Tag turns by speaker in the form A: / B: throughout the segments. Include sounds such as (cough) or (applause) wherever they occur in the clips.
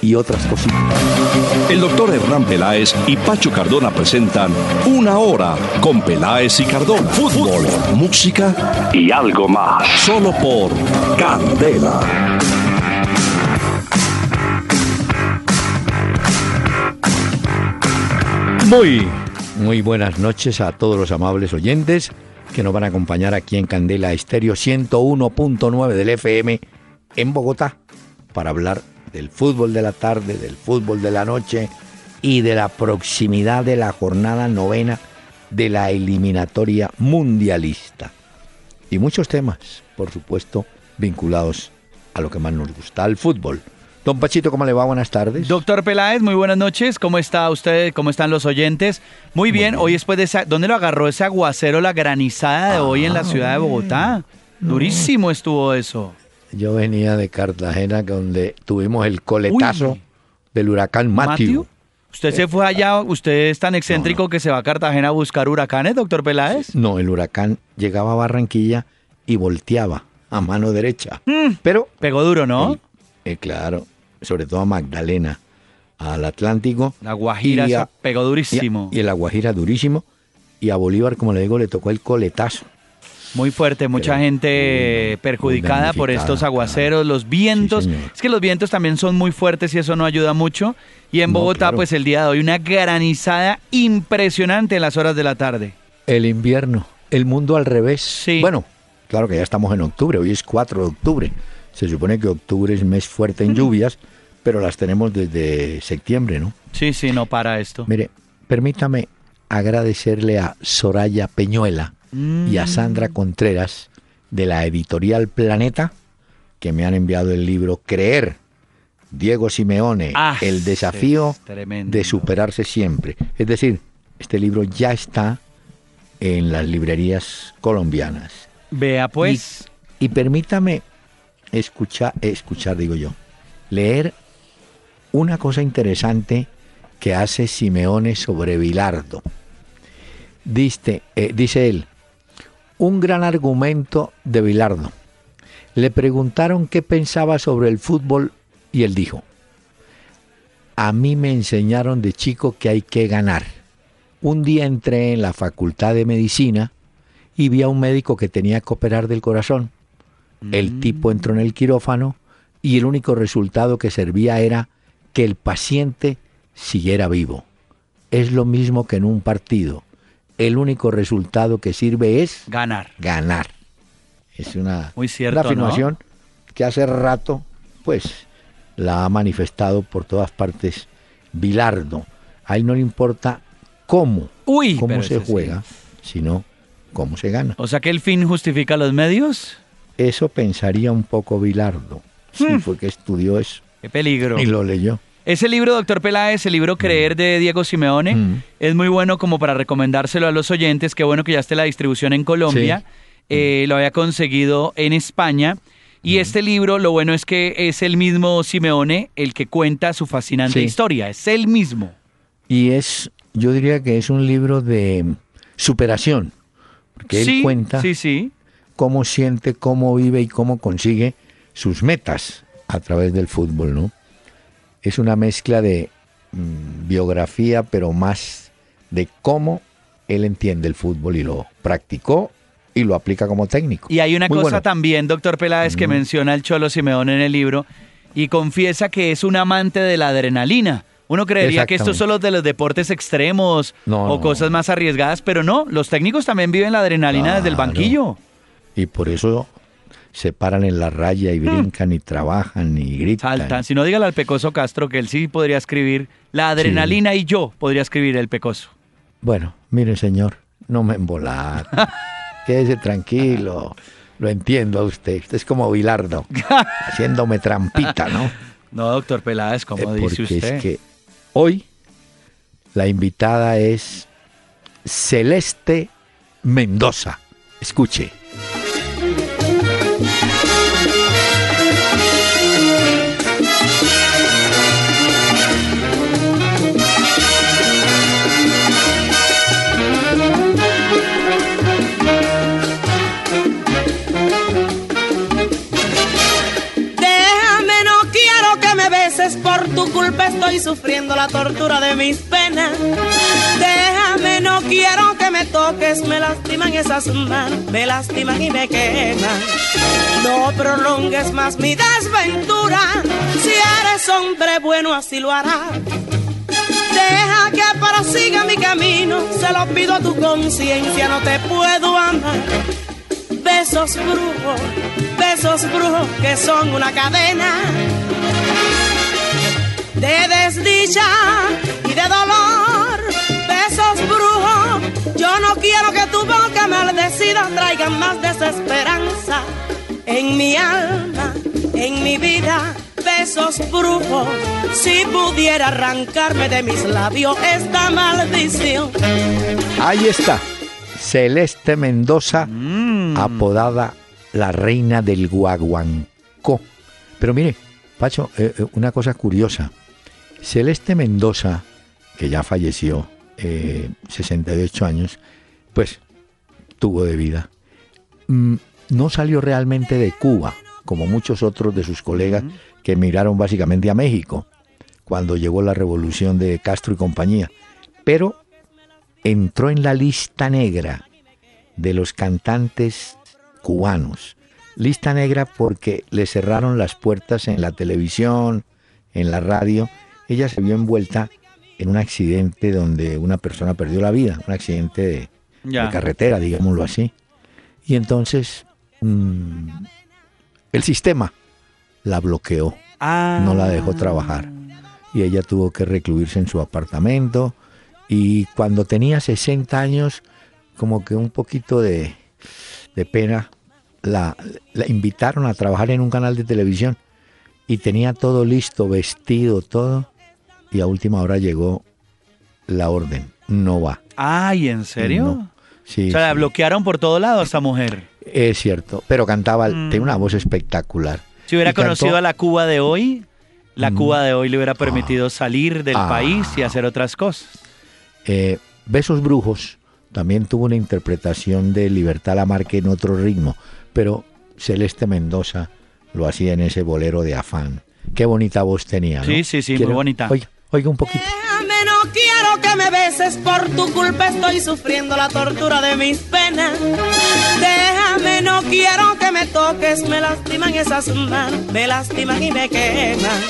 A: y otras cositas.
B: El doctor Hernán Peláez y Pacho Cardona presentan Una Hora con Peláez y Cardona. Fútbol, música y algo más. Solo por Candela.
A: Muy, muy buenas noches a todos los amables oyentes que nos van a acompañar aquí en Candela Estéreo 101.9 del FM en Bogotá para hablar del fútbol de la tarde, del fútbol de la noche y de la proximidad de la jornada novena de la eliminatoria mundialista. Y muchos temas, por supuesto, vinculados a lo que más nos gusta, al fútbol. Don Pachito, ¿cómo le va? Buenas tardes.
C: Doctor Peláez, muy buenas noches. ¿Cómo está usted? ¿Cómo están los oyentes? Muy bien. Hoy después de esa... ¿Dónde lo agarró ese aguacero, la granizada de hoy en la ciudad de Bogotá? Durísimo estuvo eso.
A: Yo venía de Cartagena, donde tuvimos el coletazo del huracán Matthew.
C: ¿Usted se fue allá? ¿Usted es tan excéntrico que se va a Cartagena a buscar huracanes, doctor Peláez?
A: No, el huracán llegaba a Barranquilla y volteaba a mano derecha. Mm. Pero...
C: Pegó duro, ¿no?
A: Eh, claro, sobre todo a Magdalena, al Atlántico.
C: La Guajira pegó durísimo.
A: Y, y el Guajira durísimo. Y a Bolívar, como le digo, le tocó el coletazo.
C: Muy fuerte, mucha gente perjudicada por estos aguaceros, los vientos. es que los vientos también son muy fuertes y eso no ayuda mucho. Y en Bogotá, pues el día de hoy, una granizada impresionante en las horas de la tarde.
A: El invierno, el mundo al revés. Sí. Bueno, claro que ya estamos en octubre, hoy es 4 de octubre. Se supone que octubre es mes fuerte en (laughs) lluvias, pero las tenemos desde septiembre, ¿no?
C: Sí, sí, no para esto.
A: Mire, permítame agradecerle a Soraya Peñuela y a Sandra Contreras de la editorial Planeta, que me han enviado el libro Creer, Diego Simeone, ah, El desafío de superarse siempre. Es decir, este libro ya está en las librerías colombianas.
C: Vea pues.
A: Y, permítame escuchar, escuchar, digo yo, leer una cosa interesante que hace Simeone sobre Bilardo. Dice, eh, dice él, un gran argumento de Bilardo. Le preguntaron qué pensaba sobre el fútbol y él dijo, a mí me enseñaron de chico que hay que ganar. Un día entré en la facultad de medicina y vi a un médico que tenía que operar del corazón. El mm. tipo entró en el quirófano y el único resultado que servía era que el paciente siguiera vivo. Es lo mismo que en un partido el único resultado que sirve es
C: ganar.
A: Ganar. Es una,
C: Muy cierto,
A: afirmación que hace rato, pues, la ha manifestado por todas partes Bilardo. A él no le importa cómo, cómo se juega, sino cómo se gana.
C: O sea que el fin justifica los medios.
A: Eso pensaría un poco Bilardo. Sí, hmm. fue que estudió eso.
C: Qué peligro.
A: Y lo leyó.
C: Ese libro, doctor Peláez, el libro Creer de Diego Simeone, mm. es muy bueno como para recomendárselo a los oyentes. Qué bueno que ya esté la distribución en Colombia. Eh, lo había conseguido en España. Y mm. este libro, lo bueno es que es el mismo Simeone el que cuenta su fascinante historia. Es el mismo.
A: Y es, yo diría que es un libro de superación. Porque él cuenta
C: sí, sí.
A: cómo siente, cómo vive y cómo consigue sus metas a través del fútbol, ¿no? Es una mezcla de mm, biografía, pero más de cómo él entiende el fútbol y lo practicó y lo aplica como técnico.
C: Y hay una cosa también, doctor Peláez, que menciona el Cholo Simeón en el libro y confiesa que es un amante de la adrenalina. Uno creería que esto es solo de los deportes extremos o cosas más arriesgadas, pero no, los técnicos también viven la adrenalina desde el banquillo.
A: Y por eso se paran en la raya y hmm. brincan y trabajan y gritan.
C: Saltan. Si no, dígale al Pecoso Castro que él sí podría escribir la adrenalina y yo podría escribir el Pecoso.
A: Bueno, mire señor, no me embolar. (laughs) Quédese tranquilo. Lo entiendo a usted. Usted es como Bilardo, (laughs) haciéndome trampita, ¿no?
C: No, doctor Peláez, como eh, dice usted.
A: Es que hoy la invitada es Celeste Mendoza. Escuche.
D: Sufriendo la tortura de mis penas. Déjame, no quiero que me toques, me lastiman esas manos, me lastiman y me queman. No prolongues más mi desventura, si eres hombre bueno así lo harás. Deja que prosiga mi camino, se lo pido a tu conciencia, no te puedo amar. Besos brujos, besos brujos que son una cadena de desdicha y de dolor. Besos brujos, yo no quiero que tu boca maldecida traiga más desesperanza en mi alma, en mi vida. Besos brujos, si pudiera arrancarme de mis labios esta maldición.
A: Ahí está, Celeste Mendoza, mm. apodada la reina del guaguancó. Pero mire, Pacho, eh, eh, una cosa curiosa. Celeste Mendoza, que ya falleció, 68 eh, años, pues tuvo de vida. Mm, no salió realmente de Cuba, como muchos otros de sus colegas que emigraron básicamente a México, cuando llegó la revolución de Castro y compañía, pero entró en la lista negra de los cantantes cubanos. Lista negra porque le cerraron las puertas en la televisión, en la radio, ella se vio envuelta en un accidente donde una persona perdió la vida, un accidente de, carretera, digámoslo así. Y entonces mm, el sistema la bloqueó, no la dejó trabajar. Y ella tuvo que recluirse en su apartamento. Y cuando tenía 60 años, como que un poquito de, pena, la invitaron a trabajar en un canal de televisión y tenía todo listo, vestido, todo y a última hora llegó la orden, no va.
C: Ay, ¿en serio? Sí, o sea, la bloquearon por todo lado a esta mujer.
A: Es cierto, pero cantaba, mm. tiene una voz espectacular.
C: Si hubiera conocido a la Cuba de hoy, la mm. Cuba de hoy le hubiera permitido ah. salir del ah. país y hacer otras cosas.
A: Eh, Besos Brujos también tuvo una interpretación de Libertad Lamarque en otro ritmo, pero Celeste Mendoza lo hacía en ese bolero de afán. Qué bonita voz tenía.
C: Sí, sí, sí, muy bonita.
A: Oiga un poquito.
D: Déjame, no quiero que me beses, por tu culpa estoy sufriendo la tortura de mis penas. Déjame, no quiero que me toques, me lastiman esas manos, me lastiman y me queman.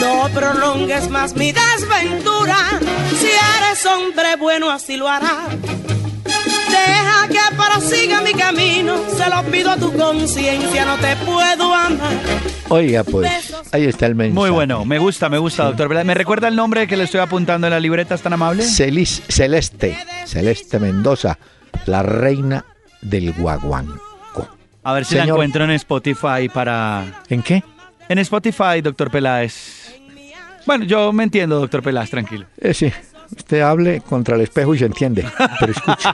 D: No prolongues más mi desventura, si eres hombre bueno así lo harás. Deja que prosiga mi camino, se lo pido a tu conciencia, no te puedo amar.
A: Oiga, pues, ahí está el mensaje.
C: Muy bueno, me gusta, me gusta, doctor. ¿Me recuerda el nombre que le estoy apuntando en la libreta? ¿Es tan amable?
A: Celis, Celeste, Celeste Mendoza, la reina del guaguanco.
C: A ver si la encuentro en Spotify para...
A: ¿En qué?
C: En Spotify, doctor Peláez. Bueno, yo me entiendo, doctor Peláez, tranquilo.
A: Eh, sí. Usted hable contra el espejo y se entiende. Pero escuche,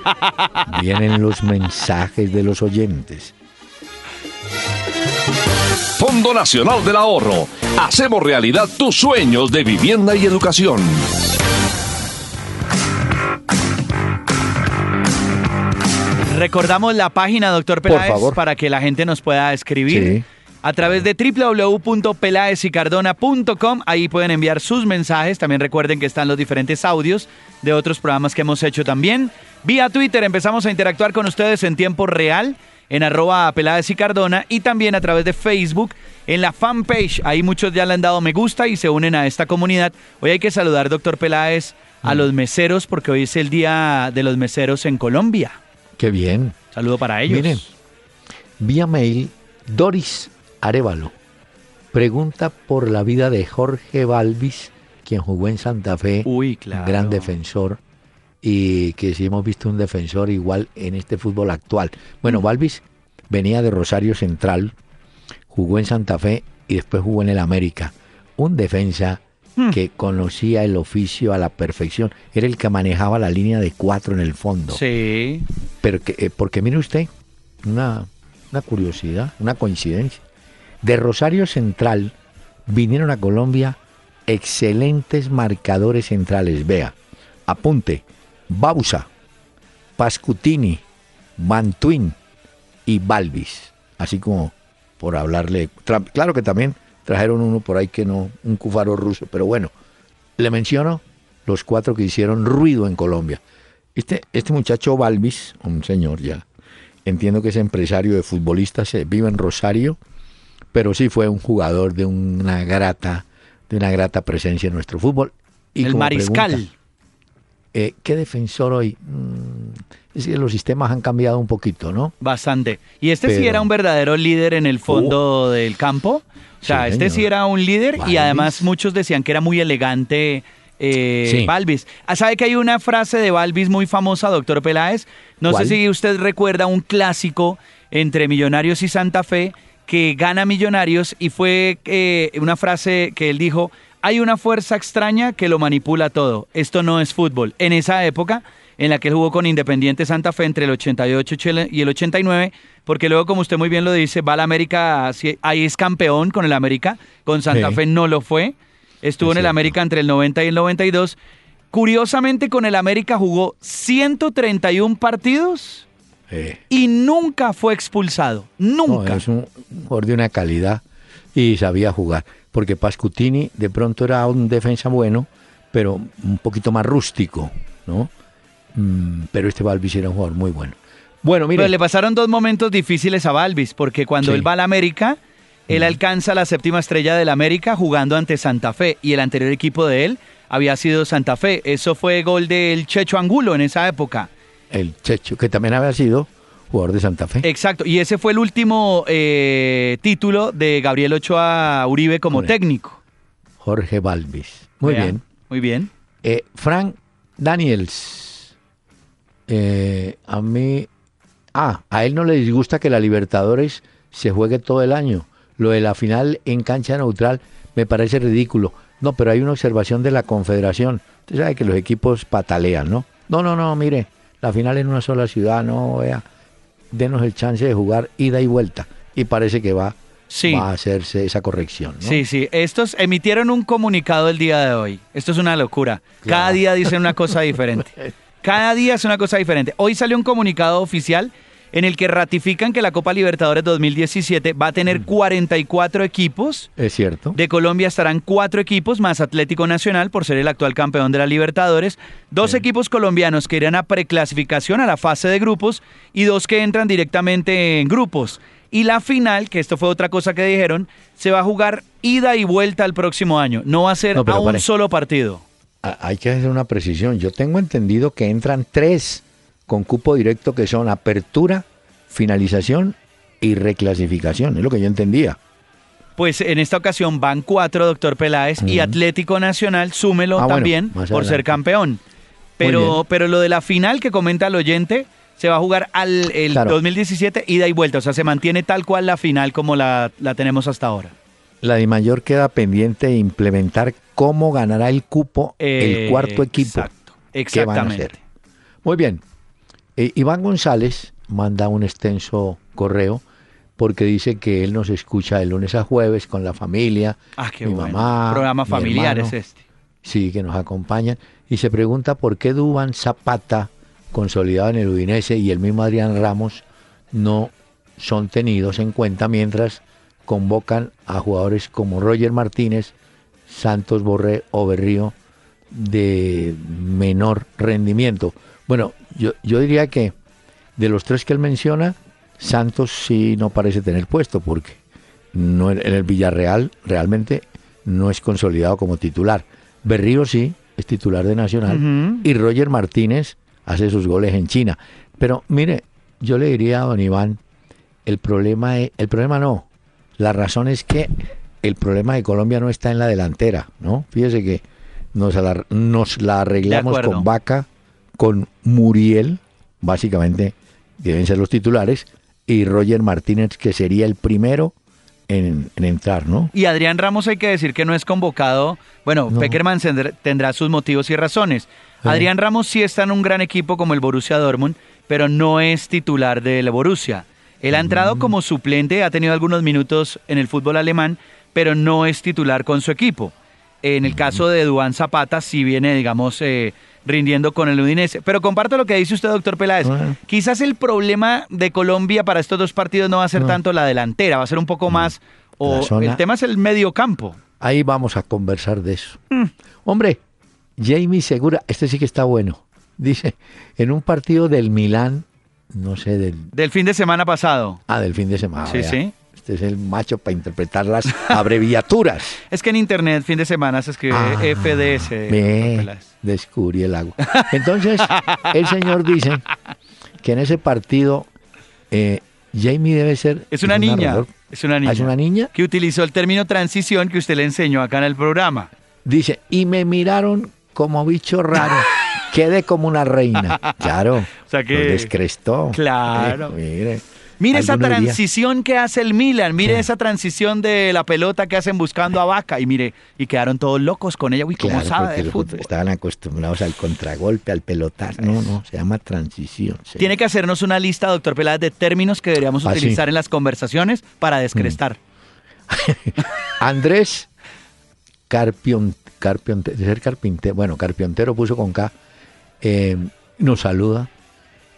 A: vienen los mensajes de los oyentes.
B: Fondo Nacional del Ahorro. Hacemos realidad tus sueños de vivienda y educación.
C: Recordamos la página, doctor Peláez, para que la gente nos pueda escribir. Sí a través de www.pelaesicardona.com. Ahí pueden enviar sus mensajes. También recuerden que están los diferentes audios de otros programas que hemos hecho también. Vía Twitter empezamos a interactuar con ustedes en tiempo real en arroba Peláez y Cardona y también a través de Facebook en la fanpage. Ahí muchos ya le han dado me gusta y se unen a esta comunidad. Hoy hay que saludar, doctor Peláez, a mm. los meseros porque hoy es el día de los meseros en Colombia.
A: Qué bien.
C: Saludo para ellos. Miren,
A: vía mail, Doris Arevalo pregunta por la vida de Jorge Balvis, quien jugó en Santa Fe,
C: Uy,
A: gran defensor, y que si hemos visto un defensor igual en este fútbol actual. Bueno, mm. Balvis venía de Rosario Central, jugó en Santa Fe y después jugó en el América. Un defensa mm. que conocía el oficio a la perfección. Era el que manejaba la línea de cuatro en el fondo.
C: Sí.
A: Pero eh, porque mire usted, una, una curiosidad, una coincidencia. De Rosario Central vinieron a Colombia excelentes marcadores centrales. Vea, apunte, Bausa, Pascutini, Mantuin y Balvis. Así como por hablarle. Claro que también trajeron uno por ahí que no, un cufaro ruso, pero bueno, le menciono los cuatro que hicieron ruido en Colombia. Este, este muchacho Balvis, un señor ya, entiendo que es empresario de futbolistas, eh, vive en Rosario, pero sí fue un jugador de una grata, de una grata presencia en nuestro fútbol.
C: Y el mariscal.
A: Eh, ¿Qué defensor hoy? Mm, es que los sistemas han cambiado un poquito, ¿no?
C: Bastante. Y este sí era un verdadero líder en el fondo uh. del campo. O sea, este sí era un líder y además muchos decían que era muy elegante eh, Balvis. Ah, ¿Sabe que hay una frase de Balvis muy famosa, doctor Peláez? No sé si usted recuerda un clásico entre Millonarios y Santa Fe que gana Millonarios y fue eh, una frase que él dijo, hay una fuerza extraña que lo manipula todo. Esto no es fútbol. En esa época en la que él jugó con Independiente Santa Fe entre el 88 y el 89, porque luego, como usted muy bien lo dice, va al América, ahí es campeón con el América, con Santa Fe no lo fue, estuvo en el América entre el 90 y el 92. Curiosamente, con el América jugó 131 partidos y nunca fue expulsado. Nunca.
A: es un jugador de una calidad y sabía jugar. Porque Pascutini de pronto era un defensa bueno, pero un poquito más rústico, ¿no? Mm, pero este Balvis era un jugador muy bueno. Bueno, mire.
C: Pero le pasaron dos momentos difíciles a Balvis, porque cuando él va al América, él alcanza la séptima estrella del América jugando ante Santa Fe, y el anterior equipo de él había sido Santa Fe. Eso fue gol del Checho Angulo en esa época.
A: El Checho, que también había sido jugador de Santa Fe.
C: Exacto, y ese fue el último eh, título de Gabriel Ochoa Uribe como técnico.
A: Jorge Balvis. Muy bien.
C: Muy bien.
A: Eh, Frank Daniels eh, a mí, ah, a él no le disgusta que la Libertadores se juegue todo el año. Lo de la final en cancha neutral me parece ridículo. No, pero hay una observación de la Confederación. Usted sabe que los equipos patalean, ¿no? No, no, no, mire, la final en una sola ciudad, no, vea, denos el chance de jugar ida y vuelta. Y parece que va, va a hacerse esa corrección. ¿no?
C: Sí, sí. Estos emitieron un comunicado el día de hoy. Esto es una locura. Cada día dicen una cosa diferente. (laughs) Cada día es una cosa diferente. Hoy salió un comunicado oficial en el que ratifican que la Copa Libertadores 2017 va a tener 44 equipos.
A: Es cierto.
C: De Colombia estarán cuatro equipos más Atlético Nacional por ser el actual campeón de la Libertadores, dos equipos colombianos que irán a preclasificación a la fase de grupos y dos que entran directamente en grupos. Y la final, que esto fue otra cosa que dijeron, se va a jugar ida y vuelta el próximo año. No va a ser a un solo partido
A: hay que hacer una precisión. Yo tengo entendido que entran tres con cupo directo que son apertura, finalización y reclasificación. Es lo que yo entendía.
C: Pues en esta ocasión van cuatro, doctor Peláez, y Atlético Nacional, súmelo ah, también por ser campeón. Pero, pero lo de la final que comenta el oyente, se va a jugar al el 2017 ida y vuelta. O sea, se mantiene tal cual la final como la, la tenemos hasta ahora.
A: La de mayor queda pendiente de implementar cómo ganará el cupo el cuarto equipo.
C: Exacto, exactamente.
A: Muy bien. Eh, Iván González manda un extenso correo porque dice que él nos escucha de lunes a jueves con la familia,
C: ah, qué mi mamá, programa familiar es este.
A: Sí, que nos acompañan y se pregunta por qué Duban Zapata, consolidado en el Udinese, y el mismo Adrián Ramos no son tenidos en cuenta mientras convocan a jugadores como Roger Martínez, Santos Borré o Berrío de menor rendimiento. Bueno, yo, yo diría que de los tres que él menciona, Santos sí no parece tener puesto porque no en el Villarreal realmente no es consolidado como titular. Berrío sí es titular de Nacional y Roger Martínez hace sus goles en China. Pero mire, yo le diría a don Iván, el problema es, el problema no, la razón es que el problema de Colombia no está en la delantera, ¿no? Fíjese que nos nos la arreglamos con Vaca, con Muriel, básicamente deben ser los titulares, y Roger Martínez, que sería el primero en, entrar, ¿no?
C: Y Adrián Ramos hay que decir que no es convocado. Bueno, Peckerman tendrá sus motivos y razones. Adrián Ramos sí está en un gran equipo como el Borussia Dortmund, pero no es titular del Borussia. Él ha entrado como suplente, ha tenido algunos minutos en el fútbol alemán, pero no es titular con su equipo. En el caso de Duan Zapata, sí viene, digamos, eh, rindiendo con el Udinese. Pero comparto lo que dice usted, doctor Peláez. Quizás el problema de Colombia para estos dos partidos no va a ser tanto la delantera, va a ser un poco más. O el tema es el medio campo.
A: Ahí vamos a conversar de eso. Mm. Hombre, Jamie Segura, este sí que está bueno. Dice, en un partido del Milán, no sé, del...
C: Del fin de semana pasado.
A: Ah, del fin de semana.
C: Sí, sí.
A: Este es el macho para interpretar las (laughs) abreviaturas.
C: Es que en internet fin de semana se escribe
A: Ah,
C: FDS. Peláez.
A: descubrí el agua. Entonces, el señor dice que en ese partido eh, Jamie debe ser...
C: Es una
A: un
C: niña. Es una niña.
A: Ah, ¿Es una niña?
C: Que utilizó el término transición que usted le enseñó acá en el programa.
A: Dice, y me miraron como bicho raro. (laughs) Quedé como una reina. Claro.
C: O sea que-
A: Lo descrestó.
C: Claro.
A: Eh, mire.
C: Mire esa transición que hace el Milan, mire esa transición de la pelota que hacen buscando a Vaca y mire, y quedaron todos locos con ella, uy, cómo
A: Claro,
C: sabe fútbol.
A: estaban acostumbrados al contragolpe, al pelotazo. No, no, se llama transición. sí.
C: Tiene que hacernos una lista, doctor Peláez, de términos que deberíamos
A: Ah, sí.
C: utilizar en las conversaciones para descrestar. (laughs)
A: Andrés Carpion, Carpionte- ser carpintero, bueno, Carpiontero puso con K, eh, nos saluda.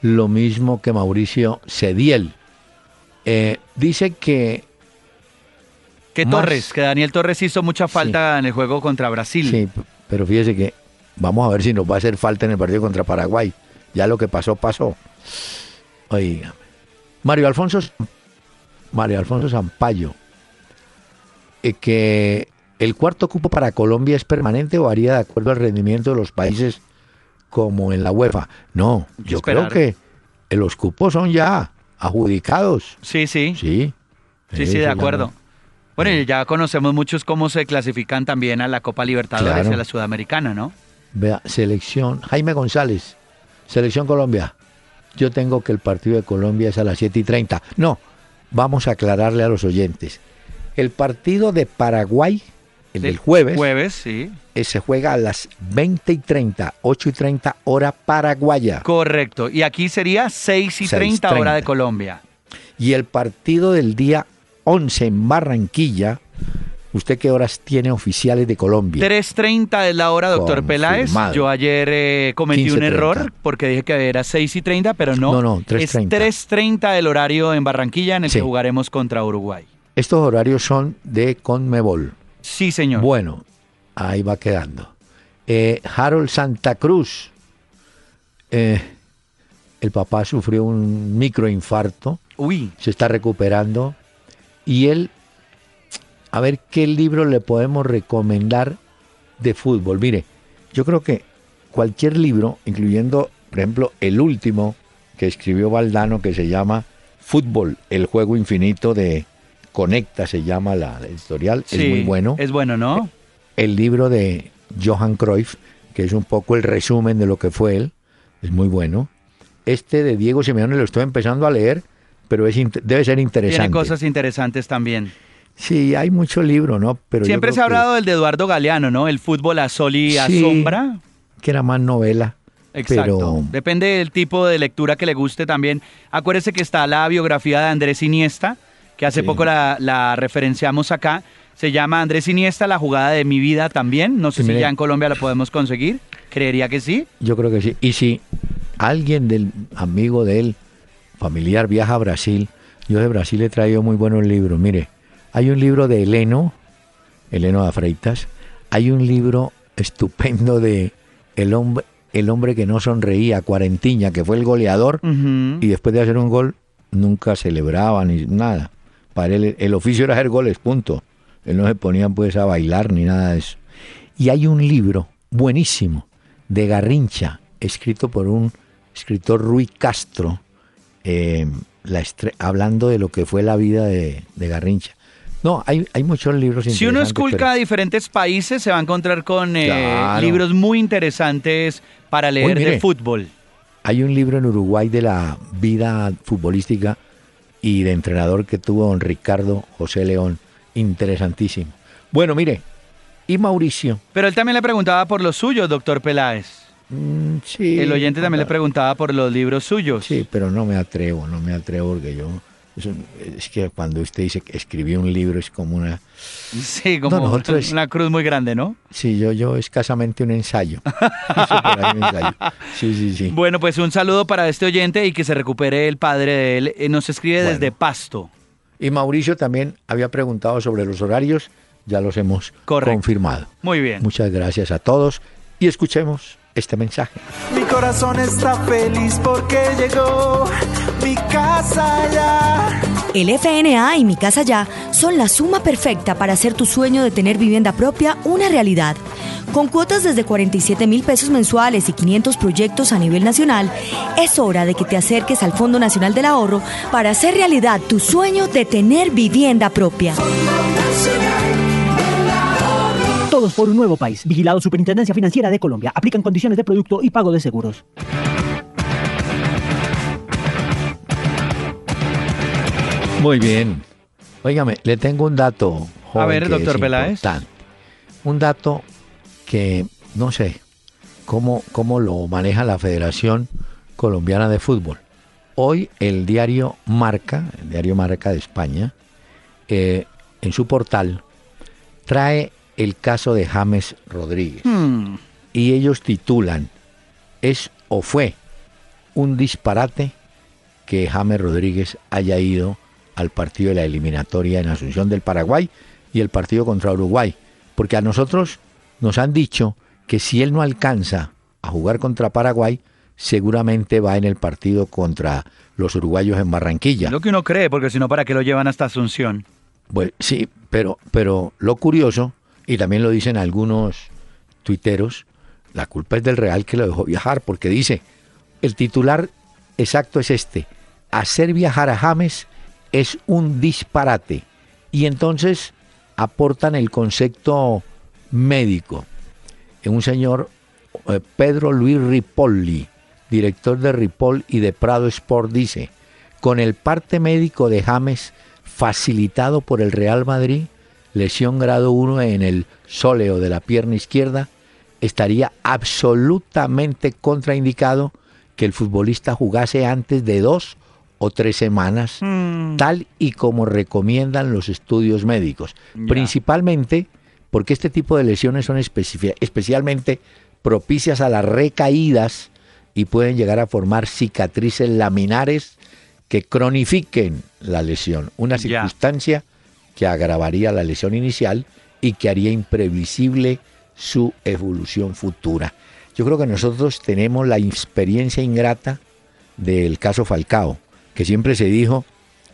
A: Lo mismo que Mauricio Cediel. Eh, dice que
C: Que
A: Más-
C: Torres, que Daniel Torres hizo mucha falta en el juego contra Brasil.
A: Sí, pero fíjese que vamos a ver si nos va a hacer falta en el partido contra Paraguay. Ya lo que pasó, pasó. Oiga. Mario Alfonso, Mario Alfonso Zampayo, eh, que el cuarto cupo para Colombia es permanente o varía de acuerdo al rendimiento de los países como en la UEFA. No, yo creo que los cupos son ya adjudicados.
C: Sí, sí.
A: Sí.
C: Sí, sí, de acuerdo. Bueno, y ya conocemos muchos cómo se clasifican también a la Copa Libertadores
A: Claro.
C: y a la Sudamericana, ¿no?
A: Vea, selección, Jaime González, selección Colombia. Yo tengo que el partido de Colombia es a las 7 y 30. No, vamos a aclararle a los oyentes. El partido de Paraguay, el del jueves,
C: Jueves, sí.
A: eh, se juega a las 20 y 30, 8 y 30 hora paraguaya.
C: Correcto. Y aquí sería 6 y 30 hora
A: 6:30.
C: de Colombia.
A: Y el partido del día 11 en Barranquilla, ¿usted qué horas tiene oficiales de Colombia?
C: 3.30 es la hora, doctor Peláez. Yo ayer eh, cometí un
A: 15:30.
C: error porque dije que era 6 y 30, pero no.
A: No, no,
C: Es
A: 3:30.
C: 3.30 el horario en Barranquilla en el
A: Sí.
C: que jugaremos contra Uruguay.
A: Estos horarios son de Conmebol.
C: Sí, señor.
A: Bueno, ahí va quedando. Eh, Harold Santa Cruz. eh, el papá sufrió un microinfarto,
C: Uy,
A: se está recuperando. Y él, a ver qué libro le podemos recomendar de fútbol. Mire, yo creo que cualquier libro, incluyendo, por ejemplo, el último que escribió Valdano, que se llama Fútbol, el juego infinito de Conecta, se llama la editorial,
C: sí,
A: es muy bueno
C: Es bueno, ¿no?
A: el libro de Johan Cruyff, que es un poco el resumen de lo que fue él, es muy bueno. Este de Diego Simeone lo estoy empezando a leer, pero es debe ser interesante.
C: Tiene cosas interesantes también.
A: Sí, hay mucho libro, ¿no? Pero
C: Siempre se ha
A: que-
C: hablado del de Eduardo Galeano, ¿no? El fútbol a sol y a
A: Sí,
C: sombra.
A: que era más novela.
C: Exacto.
A: Pero
C: Depende del tipo de lectura que le guste también. Acuérdese que está la biografía de Andrés Iniesta, que hace
A: Sí.
C: poco la, la referenciamos acá. Se llama Andrés Iniesta, la jugada de mi vida también. No sé
A: Sí,
C: si ya en Colombia la podemos conseguir. Creería que sí.
A: yo creo que sí. Y si alguien del amigo de él, familiar, viaja a Brasil, yo de Brasil he traído muy buenos libros. Mire, hay un libro de Heleno, Heleno de Freitas, hay un libro estupendo de El hombre, el hombre que no sonreía, Cuarentiña, que fue el goleador, y después de hacer un gol nunca celebraba ni nada. Para él el oficio era hacer goles, punto. Él no se ponía pues a bailar ni nada de eso. Y hay un libro buenísimo de Garrincha, escrito por un escritor Rui Castro, eh, la hablando de lo que fue la vida de, de Garrincha. No, hay, hay muchos libros
C: Si uno
A: interesantes,
C: esculca
A: pero-
C: diferentes países, se va a encontrar con eh,
A: Claro.
C: libros muy interesantes para leer de
A: mire.
C: fútbol.
A: Hay un libro en Uruguay de la vida futbolística y de entrenador que tuvo don Ricardo José León. Interesantísimo. Bueno, mire, y Mauricio.
C: Pero él también le preguntaba por los suyos, doctor Peláez.
A: Mm, sí.
C: El oyente también le preguntaba por los libros suyos.
A: Sí, pero no me atrevo, no me atrevo porque yo... Es, un- es que cuando usted dice que escribió un libro es como una...
C: Sí, como
A: No, nosotros-
C: una cruz muy grande, ¿no?
A: Sí, yo, yo escasamente un ensayo. Un. (laughs) Sí, sí, sí.
C: Bueno, pues un saludo para este oyente y que se recupere el padre de él. Eh, Nos escribe
A: Bueno.
C: desde Pasto.
A: Y Mauricio también había preguntado sobre los horarios, ya los hemos
C: Correcto.
A: confirmado.
C: Muy bien.
A: Muchas gracias a todos y escuchemos este mensaje.
E: Mi corazón está feliz porque llegó mi casa ya.
F: El FNA y Mi Casa Ya son la suma perfecta para hacer tu sueño de tener vivienda propia una realidad. Con cuotas desde 47 mil pesos mensuales y 500 proyectos a nivel nacional, es hora de que te acerques al Fondo Nacional del Ahorro para hacer realidad tu sueño de tener vivienda propia.
G: Todos por un nuevo país. Vigilado Superintendencia Financiera de Colombia. Aplican condiciones de producto y pago de seguros.
A: Muy bien. Óigame, le tengo un dato.
C: A ver, doctor Peláez.
A: Un dato que no sé cómo, cómo lo maneja la Federación Colombiana de Fútbol. Hoy el diario Marca, el diario Marca de España, eh, en su portal trae el caso de James Rodríguez.
C: Hmm.
A: Y ellos titulan, es o fue un disparate que James Rodríguez haya ido al partido de la eliminatoria en Asunción del Paraguay y el partido contra Uruguay. Porque a nosotros nos han dicho que si él no alcanza a jugar contra Paraguay, seguramente va en el partido contra los uruguayos en Barranquilla.
C: Lo que uno cree, porque si no, ¿para qué lo llevan hasta Asunción?
A: Bueno, sí, pero, pero lo curioso, y también lo dicen algunos tuiteros, la culpa es del Real que lo dejó viajar, porque dice, el titular exacto es este, hacer viajar a James es un disparate. Y entonces aportan el concepto médico. Un señor, eh, Pedro Luis Ripolli, director de Ripoll y de Prado Sport, dice, con el parte médico de James facilitado por el Real Madrid, lesión grado 1 en el sóleo de la pierna izquierda, estaría absolutamente contraindicado que el futbolista jugase antes de dos o tres semanas,
C: Hmm.
A: tal y como recomiendan los estudios médicos. Principalmente porque este tipo de lesiones son especi- especialmente propicias a las recaídas y pueden llegar a formar cicatrices laminares que cronifiquen la lesión, una circunstancia que agravaría la lesión inicial y que haría imprevisible su evolución futura. Yo creo que nosotros tenemos la experiencia ingrata del caso Falcao, que siempre se dijo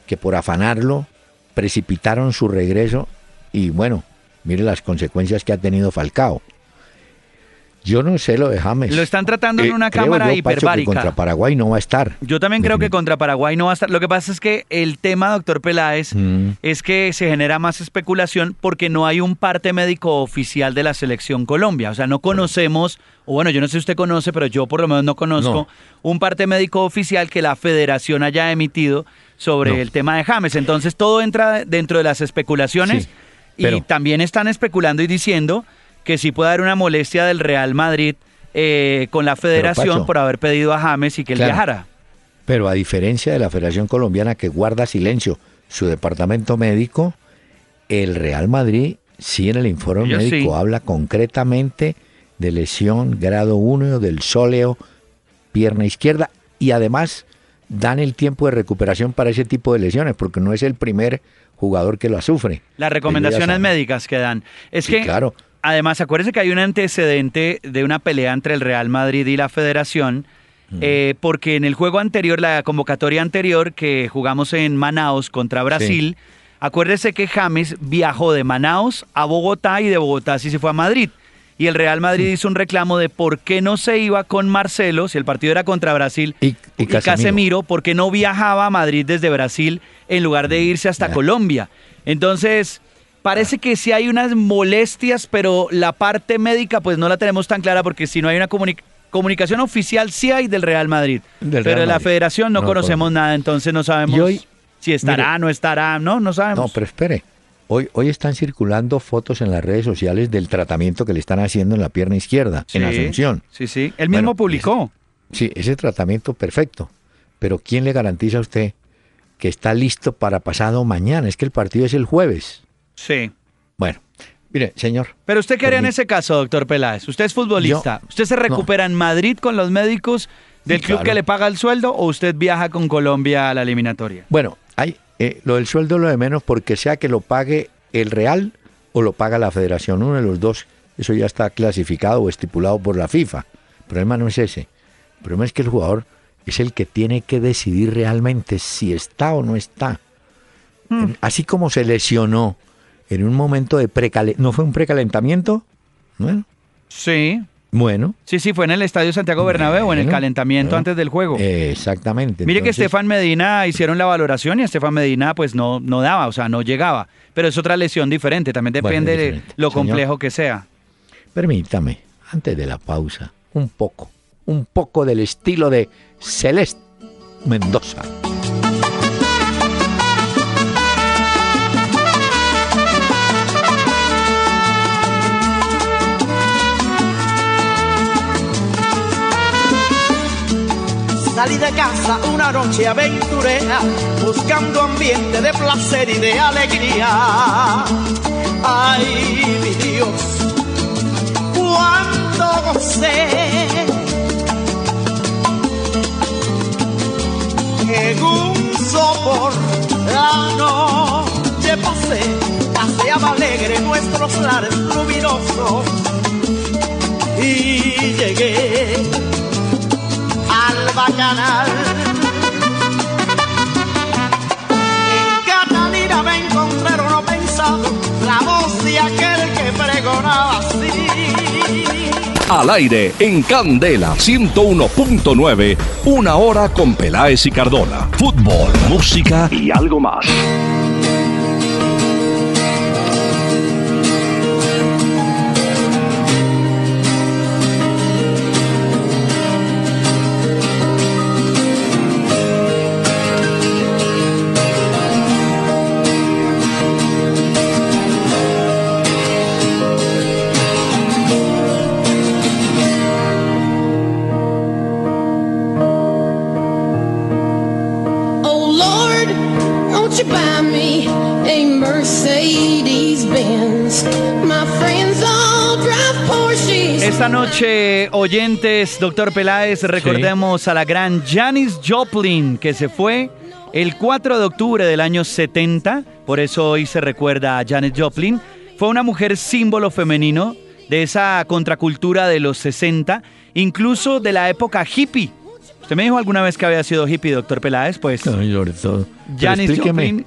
A: que por afanarlo precipitaron su regreso y bueno, mire las consecuencias que ha tenido Falcao. Yo no sé lo de James.
C: Lo están tratando en
A: Eh,
C: una
A: creo
C: cámara
A: yo, Pacho, que
C: hiperbárica.
A: contra Paraguay no va a estar.
C: Yo también creo que contra Paraguay no va a estar. Lo que pasa es que el tema, doctor Peláez,
A: Mm.
C: es que se genera más especulación porque no hay un parte médico oficial de la selección Colombia. O sea, no conocemos, o bueno, yo no sé si usted conoce, pero yo por lo menos no conozco
A: No.
C: un parte médico oficial que la federación haya emitido sobre
A: No.
C: el tema de James. Entonces todo entra dentro de las especulaciones
A: Sí,
C: y también están especulando y diciendo que sí puede haber una molestia del Real Madrid eh, con la federación
A: Pacho,
C: por haber pedido a James y que él viajara.
A: Pero a diferencia de la Federación Colombiana que guarda silencio su departamento médico, el Real Madrid sí en el informe
C: Ellos
A: médico
C: sí.
A: habla concretamente de lesión grado 1 del sóleo pierna izquierda y además dan el tiempo de recuperación para ese tipo de lesiones porque no es el primer jugador que lo sufre.
C: Las recomendaciones médicas que dan. Es
A: Sí,
C: que,
A: claro.
C: Además, acuérdese que hay un antecedente de una pelea entre el Real Madrid y la Federación, eh, porque en el juego anterior, la convocatoria anterior que jugamos en Manaus contra Brasil, acuérdese que James viajó de Manaus a Bogotá y de Bogotá sí se fue a Madrid. Y el Real Madrid hizo un reclamo de por qué no se iba con Marcelo, si el partido era contra Brasil,
A: Y- y Casemiro.
C: por qué no viajaba a Madrid desde Brasil en lugar de irse hasta. Colombia. Entonces, parece que sí hay unas molestias, pero la parte médica pues no la tenemos tan clara porque si no hay una comuni- comunicación oficial sí hay del Real Madrid.
A: Del
C: pero de la
A: Madrid.
C: federación no,
A: No
C: conocemos nada, entonces no sabemos
A: hoy,
C: si estará,
A: mire,
C: no estará, no, no sabemos.
A: No, pero espere. Hoy, hoy están circulando fotos en las redes sociales del tratamiento que le están haciendo en la pierna izquierda, en
C: Sí,
A: Asunción.
C: Sí, sí. Él
A: Bueno,
C: mismo publicó.
A: Sí, ese tratamiento perfecto. Pero ¿quién le garantiza a usted que está listo para pasado mañana? Es que el partido es el jueves.
C: Sí.
A: Bueno, mire, señor.
C: Pero usted qué haría en ese caso, doctor Peláez. Usted es futbolista.
A: Yo-
C: ¿Usted se recupera en Madrid con los médicos del
A: Sí,
C: club
A: claro.
C: que le paga el sueldo o usted viaja con Colombia a la eliminatoria?
A: Bueno, hay, eh, lo del sueldo es lo de menos porque sea que lo pague el Real o lo paga la Federación. Uno de los dos eso ya está clasificado o estipulado por la FIFA. El problema no es ese. El problema es que el jugador es el que tiene que decidir realmente si está o no está.
C: Hmm.
A: Así como se lesionó en un momento de precalentamiento. ¿No fue un precalentamiento? Bueno,
C: Sí.
A: bueno
C: Sí, sí, fue en el Estadio Santiago Bernabéu, en el
A: Bueno,
C: calentamiento
A: bueno.
C: antes del juego.
A: exactamente.
C: Mire que Estefan Medina hicieron la valoración y Estefan Medina pues no, no daba, o sea, no llegaba. Pero es otra lesión diferente, también
A: Bueno,
C: depende de lo
A: Señor.
C: complejo que sea.
A: Permítame, antes de la pausa, un poco, un poco del estilo de Celeste Mendoza.
D: Salí de casa una noche aventurera, buscando ambiente de placer y de alegría. Ay, mi Dios, cuánto gocé. En un sopor la noche pasé, paseaba alegre nuestros lares luminosos y llegué al bacanal. En Catalina me encontraron no pensado la voz de aquel que pregonaba así.
B: Al aire en Candela 101.9, una hora con Peláez y Cardona. Fútbol, música y algo más.
C: Esta noche, oyentes, doctor Peláez, recordemos a la gran Janis Joplin, que se fue el 4 de octubre del año 70, por eso hoy se recuerda a Janis Joplin. Fue una mujer símbolo femenino de esa contracultura de los 60, incluso de la época hippie. ¿Usted me dijo alguna vez que había sido hippie, doctor Peláez? Pues
A: Ay, sobre todo.
C: Janis. Joplin.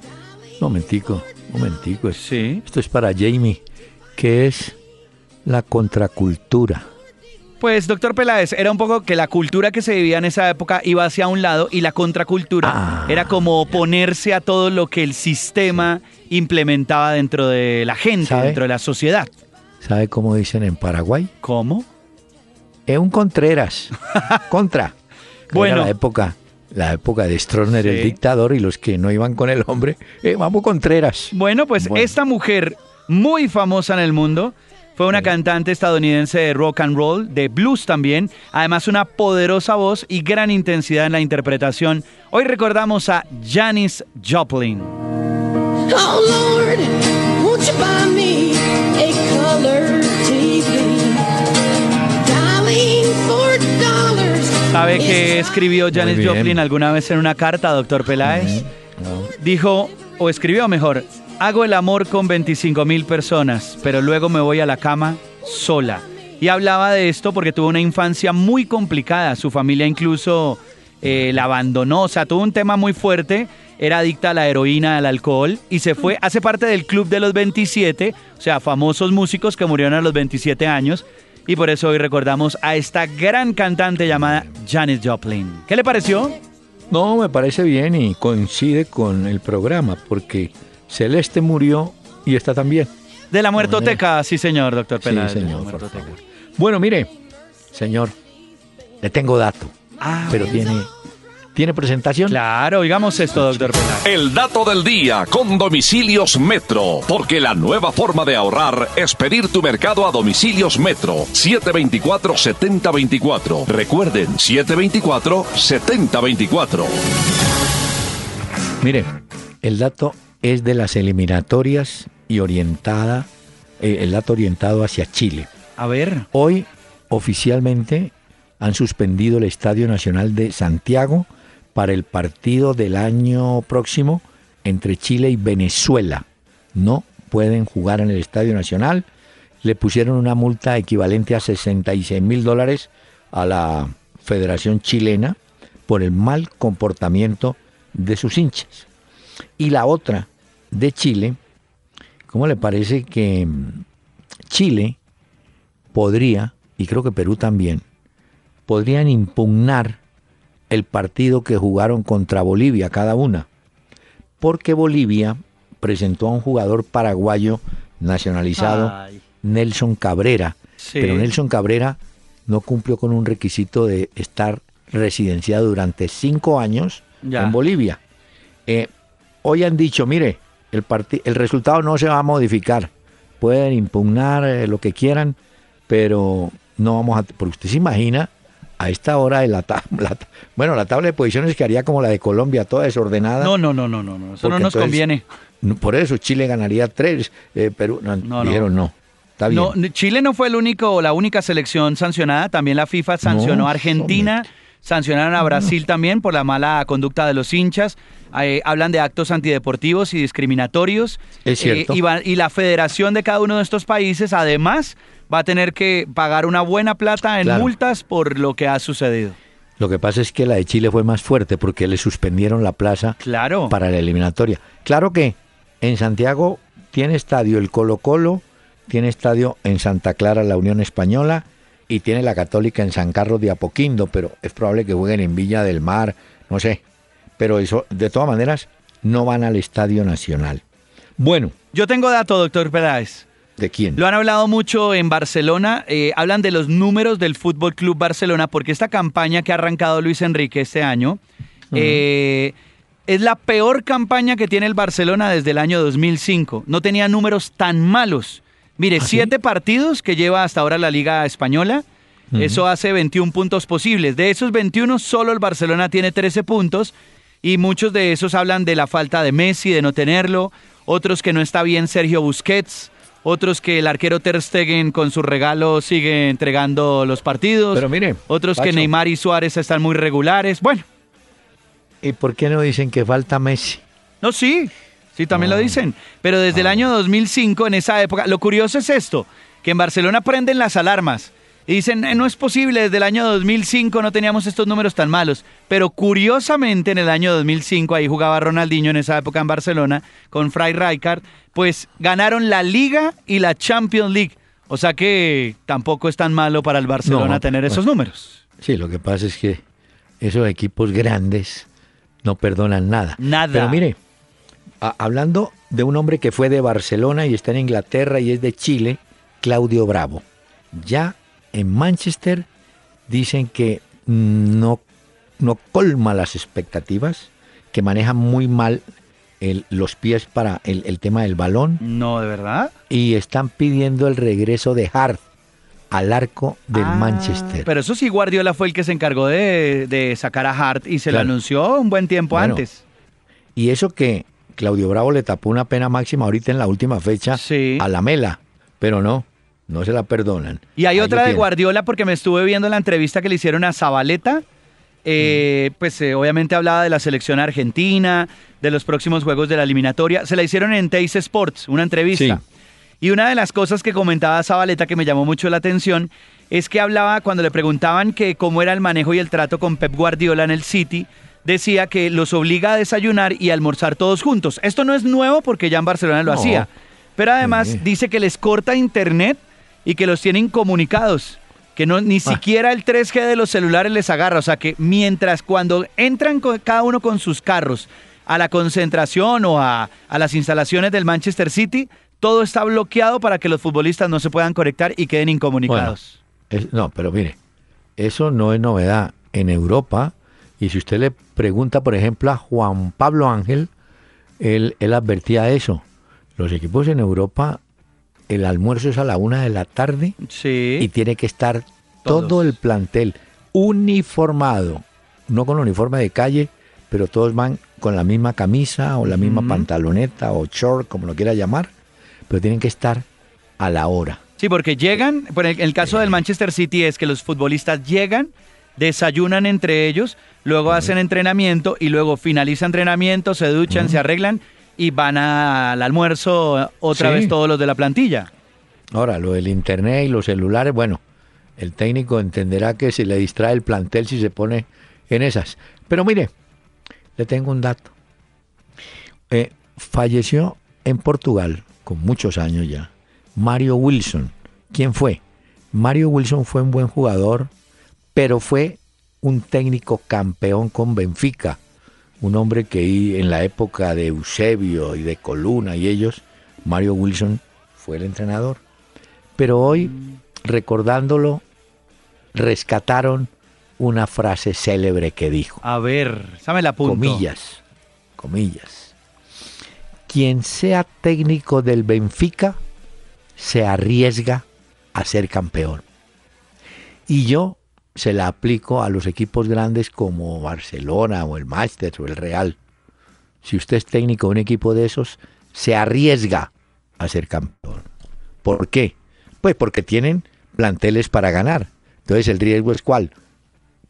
A: Momentico, momentico.
C: Sí.
A: Esto es para Jamie. ¿Qué es la contracultura?
C: Pues, doctor Peláez, era un poco que la cultura que se vivía en esa época iba hacia un lado y la contracultura
A: Ah,
C: era como oponerse a todo lo que el sistema implementaba dentro de la gente,
A: ¿Sabe?
C: dentro de la sociedad.
A: ¿Sabe cómo dicen en Paraguay?
C: ¿Cómo?
A: Es un Contreras. (laughs) Contra.
C: Bueno.
A: Era la época, la época de Stroessner, el dictador, y los que no iban con el hombre, eh, vamos Contreras.
C: Bueno, pues
A: Bueno.
C: esta mujer muy famosa en el mundo fue una cantante estadounidense de rock and roll, de blues también, además una poderosa voz y gran intensidad en la interpretación. Hoy recordamos a Janis Joplin.
H: Oh Lord, won't you buy me a color TV? Darling, four dollars.
C: ¿Sabe qué escribió Janis. Joplin alguna vez en una carta, doctor Peláez? Dijo, o escribió mejor, hago el amor con 25 mil personas, pero luego me voy a la cama sola. Y hablaba de esto porque tuvo una infancia muy complicada. Su familia incluso eh, la abandonó. O sea, tuvo un tema muy fuerte. Era adicta a la heroína, al alcohol. Y se fue, hace parte del club de los 27. O sea, famosos músicos que murieron a los 27 años. Y por eso hoy recordamos a esta gran cantante llamada Janis Joplin. ¿Qué le pareció?
A: No, me parece bien y coincide con el programa, porque Celeste murió y está también.
C: De la muertoteca, sí señor, doctor
A: Sí,
C: Peláez. la
A: señor, por favor. Bueno, mire, señor, le tengo dato,
C: Ah,
A: pero tiene, ¿tiene presentación?
C: Claro, oigamos esto, doctor Peláez.
B: El dato del día con Domicilios Metro, porque la nueva forma de ahorrar es pedir tu mercado a Domicilios Metro 724-7024. Recuerden, 724-7024.
A: Mire, el dato es de las eliminatorias y orientada, eh, el dato orientado hacia Chile.
C: A ver.
A: Hoy oficialmente han suspendido el Estadio Nacional de Santiago para el partido del año próximo entre Chile y Venezuela. No pueden jugar en el Estadio Nacional le pusieron una multa equivalente a 66 mil dólares a la Federación Chilena por el mal comportamiento de sus hinchas. Y la otra de Chile, ¿cómo le parece que mm, Chile podría, y creo que Perú también, podrían impugnar el partido que jugaron contra Bolivia cada una? Porque Bolivia presentó a un jugador paraguayo nacionalizado,
C: Ay.
A: Nelson Cabrera.
C: Sí.
A: Pero Nelson Cabrera no cumplió con un requisito de estar residenciado durante cinco años
C: Ya.
A: en Bolivia. Eh, hoy han dicho, mire, el, el resultado no se va a modificar. Pueden impugnar eh, lo que quieran, pero no vamos a... Porque usted se imagina a esta hora de la, tab- (laughs) la ta- bueno, la tabla de posiciones que haría como la de Colombia, toda desordenada.
C: No, no, no, no, no, no. Eso no nos
A: entonces-
C: conviene.
A: Por eso Chile ganaría tres, eh, Perú no,
C: No, no.
A: dijeron no. Está bien.
C: No, Chile no fue el único, la única selección sancionada. También la FIFA sancionó a Argentina, sancionaron a Brasil también por la mala conducta de los hinchas. Eh, hablan de actos antideportivos y discriminatorios.
A: Es cierto.
C: Eh, y, va- y la federación de cada uno de estos países, además, va a tener que pagar una buena plata en
A: Claro.
C: multas por lo que ha sucedido.
A: Lo que pasa es que la de Chile fue más fuerte porque le suspendieron la plaza
C: Claro.
A: para la eliminatoria. Claro que en Santiago tiene estadio el Colo Colo, tiene estadio en Santa Clara la Unión Española y tiene la Católica en San Carlos de Apoquindo, pero es probable que jueguen en Villa del Mar, no sé. Pero eso, de todas maneras, no van al Estadio Nacional. Bueno,
C: Yo tengo dato, doctor Peláez.
A: ¿de quién?
C: Lo han hablado mucho en Barcelona, eh, hablan de los números del Fútbol Club Barcelona, porque esta campaña que ha arrancado Luis Enrique este año eh, es la peor campaña que tiene el Barcelona desde el año 2005. No tenía números tan malos. Mire,
A: ¿Ah, sí?
C: siete partidos que lleva hasta ahora la Liga Española. Eso hace 21 puntos posibles. De esos 21, solo el Barcelona tiene 13 puntos y muchos de esos hablan de la falta de Messi, de no tenerlo, otros que no está bien Sergio Busquets, otros que el arquero Ter Stegen con su regalo sigue entregando los partidos,
A: Pero mire,
C: otros que. Neymar y Suárez están muy regulares. Bueno,
A: ¿Y por qué no dicen que falta Messi?
C: no, sí, sí, también
A: Ah.
C: lo dicen. Pero desde el año 2005, en esa época, lo curioso es esto, que en Barcelona prenden las alarmas y dicen, "Eh, no es posible, desde el año 2005 no teníamos estos números tan malos. Pero curiosamente, en el año 2005, ahí jugaba Ronaldinho en esa época en Barcelona, con Fray Rijkaard, pues ganaron la Liga y la Champions League. O sea que tampoco es tan malo para el Barcelona
A: No,
C: tener esos números.
A: Sí, lo que pasa es que esos equipos grandes no perdonan nada.
C: Nada.
A: Pero mire, hablando de un hombre que fue de Barcelona y está en Inglaterra y es de Chile, Claudio Bravo. Ya en Manchester dicen que no, no colma las expectativas, que maneja muy mal el- los pies para el, el tema del balón
C: No, de verdad.
A: y están pidiendo el regreso de Hart al arco del
C: Ah,
A: Manchester.
C: Pero eso sí, Guardiola fue el que se encargó de, de sacar a Hart y se
A: Claro.
C: lo anunció un buen tiempo
A: Bueno,
C: antes.
A: Y eso que Claudio Bravo le tapó una pena máxima ahorita en la última fecha
C: Sí.
A: a la Mela, pero no, no se la perdonan.
C: Y hay
A: Ahí
C: otra de
A: tiene.
C: Guardiola porque me estuve viendo la entrevista que le hicieron a Zabaleta. Eh,
A: Mm.
C: Pues eh, obviamente hablaba de la selección argentina, de los próximos juegos de la eliminatoria. Se la hicieron en Teis Sports, una entrevista.
A: Sí.
C: Y una de las cosas que comentaba Zabaleta que me llamó mucho la atención es que hablaba cuando le preguntaban que cómo era el manejo y el trato con Pep Guardiola en el City, decía que los obliga a desayunar y almorzar todos juntos. Esto no es nuevo porque ya en Barcelona lo
A: No.
C: hacía, pero además
A: Sí.
C: dice que les corta internet y que los tienen comunicados, que no ni siquiera el 3G de los celulares les agarra, o sea que mientras cuando entran con- cada uno con sus carros a la concentración o a, a las instalaciones del Manchester City, todo está bloqueado para que los futbolistas no se puedan conectar y queden incomunicados.
A: Es- no, pero mire, eso no es novedad. En Europa, y si usted le pregunta, por ejemplo, a Juan Pablo Ángel, él, él advertía eso. Los equipos en Europa, el almuerzo es a la una de la tarde
C: Sí.
A: y tiene que estar
C: Todos.
A: todo el plantel uniformado, no con uniforme de calle, pero todos van con la misma camisa o la misma pantaloneta o short, como lo quiera llamar, pero tienen que estar a la hora.
C: Sí, porque llegan, por el, el caso del Manchester City es que los futbolistas llegan, desayunan entre ellos, luego hacen entrenamiento y luego finaliza entrenamiento, se duchan, se arreglan y van al almuerzo otra
A: Sí.
C: vez todos los de la plantilla.
A: Ahora, lo del internet y los celulares, bueno, el técnico entenderá que se le distrae el plantel si se pone en esas. Pero mire, le tengo un dato. Eh, falleció en Portugal, con muchos años ya, Mario Wilson. ¿Quién fue? Mario Wilson fue un buen jugador, pero fue un técnico campeón con Benfica. Un hombre que en la época de Eusebio y de Coluna y ellos, Mario Wilson fue el entrenador. Pero hoy, recordándolo, rescataron una frase célebre que dijo.
C: A ver, sáme la punto.
A: Comillas, comillas. Quien sea técnico del Benfica se arriesga a ser campeón. Y yo se la aplico a los equipos grandes como Barcelona o el Manchester o el Real. Si usted es técnico de un equipo de esos, se arriesga a ser campeón. ¿Por qué? Pues porque tienen planteles para ganar. Entonces el riesgo es cuál?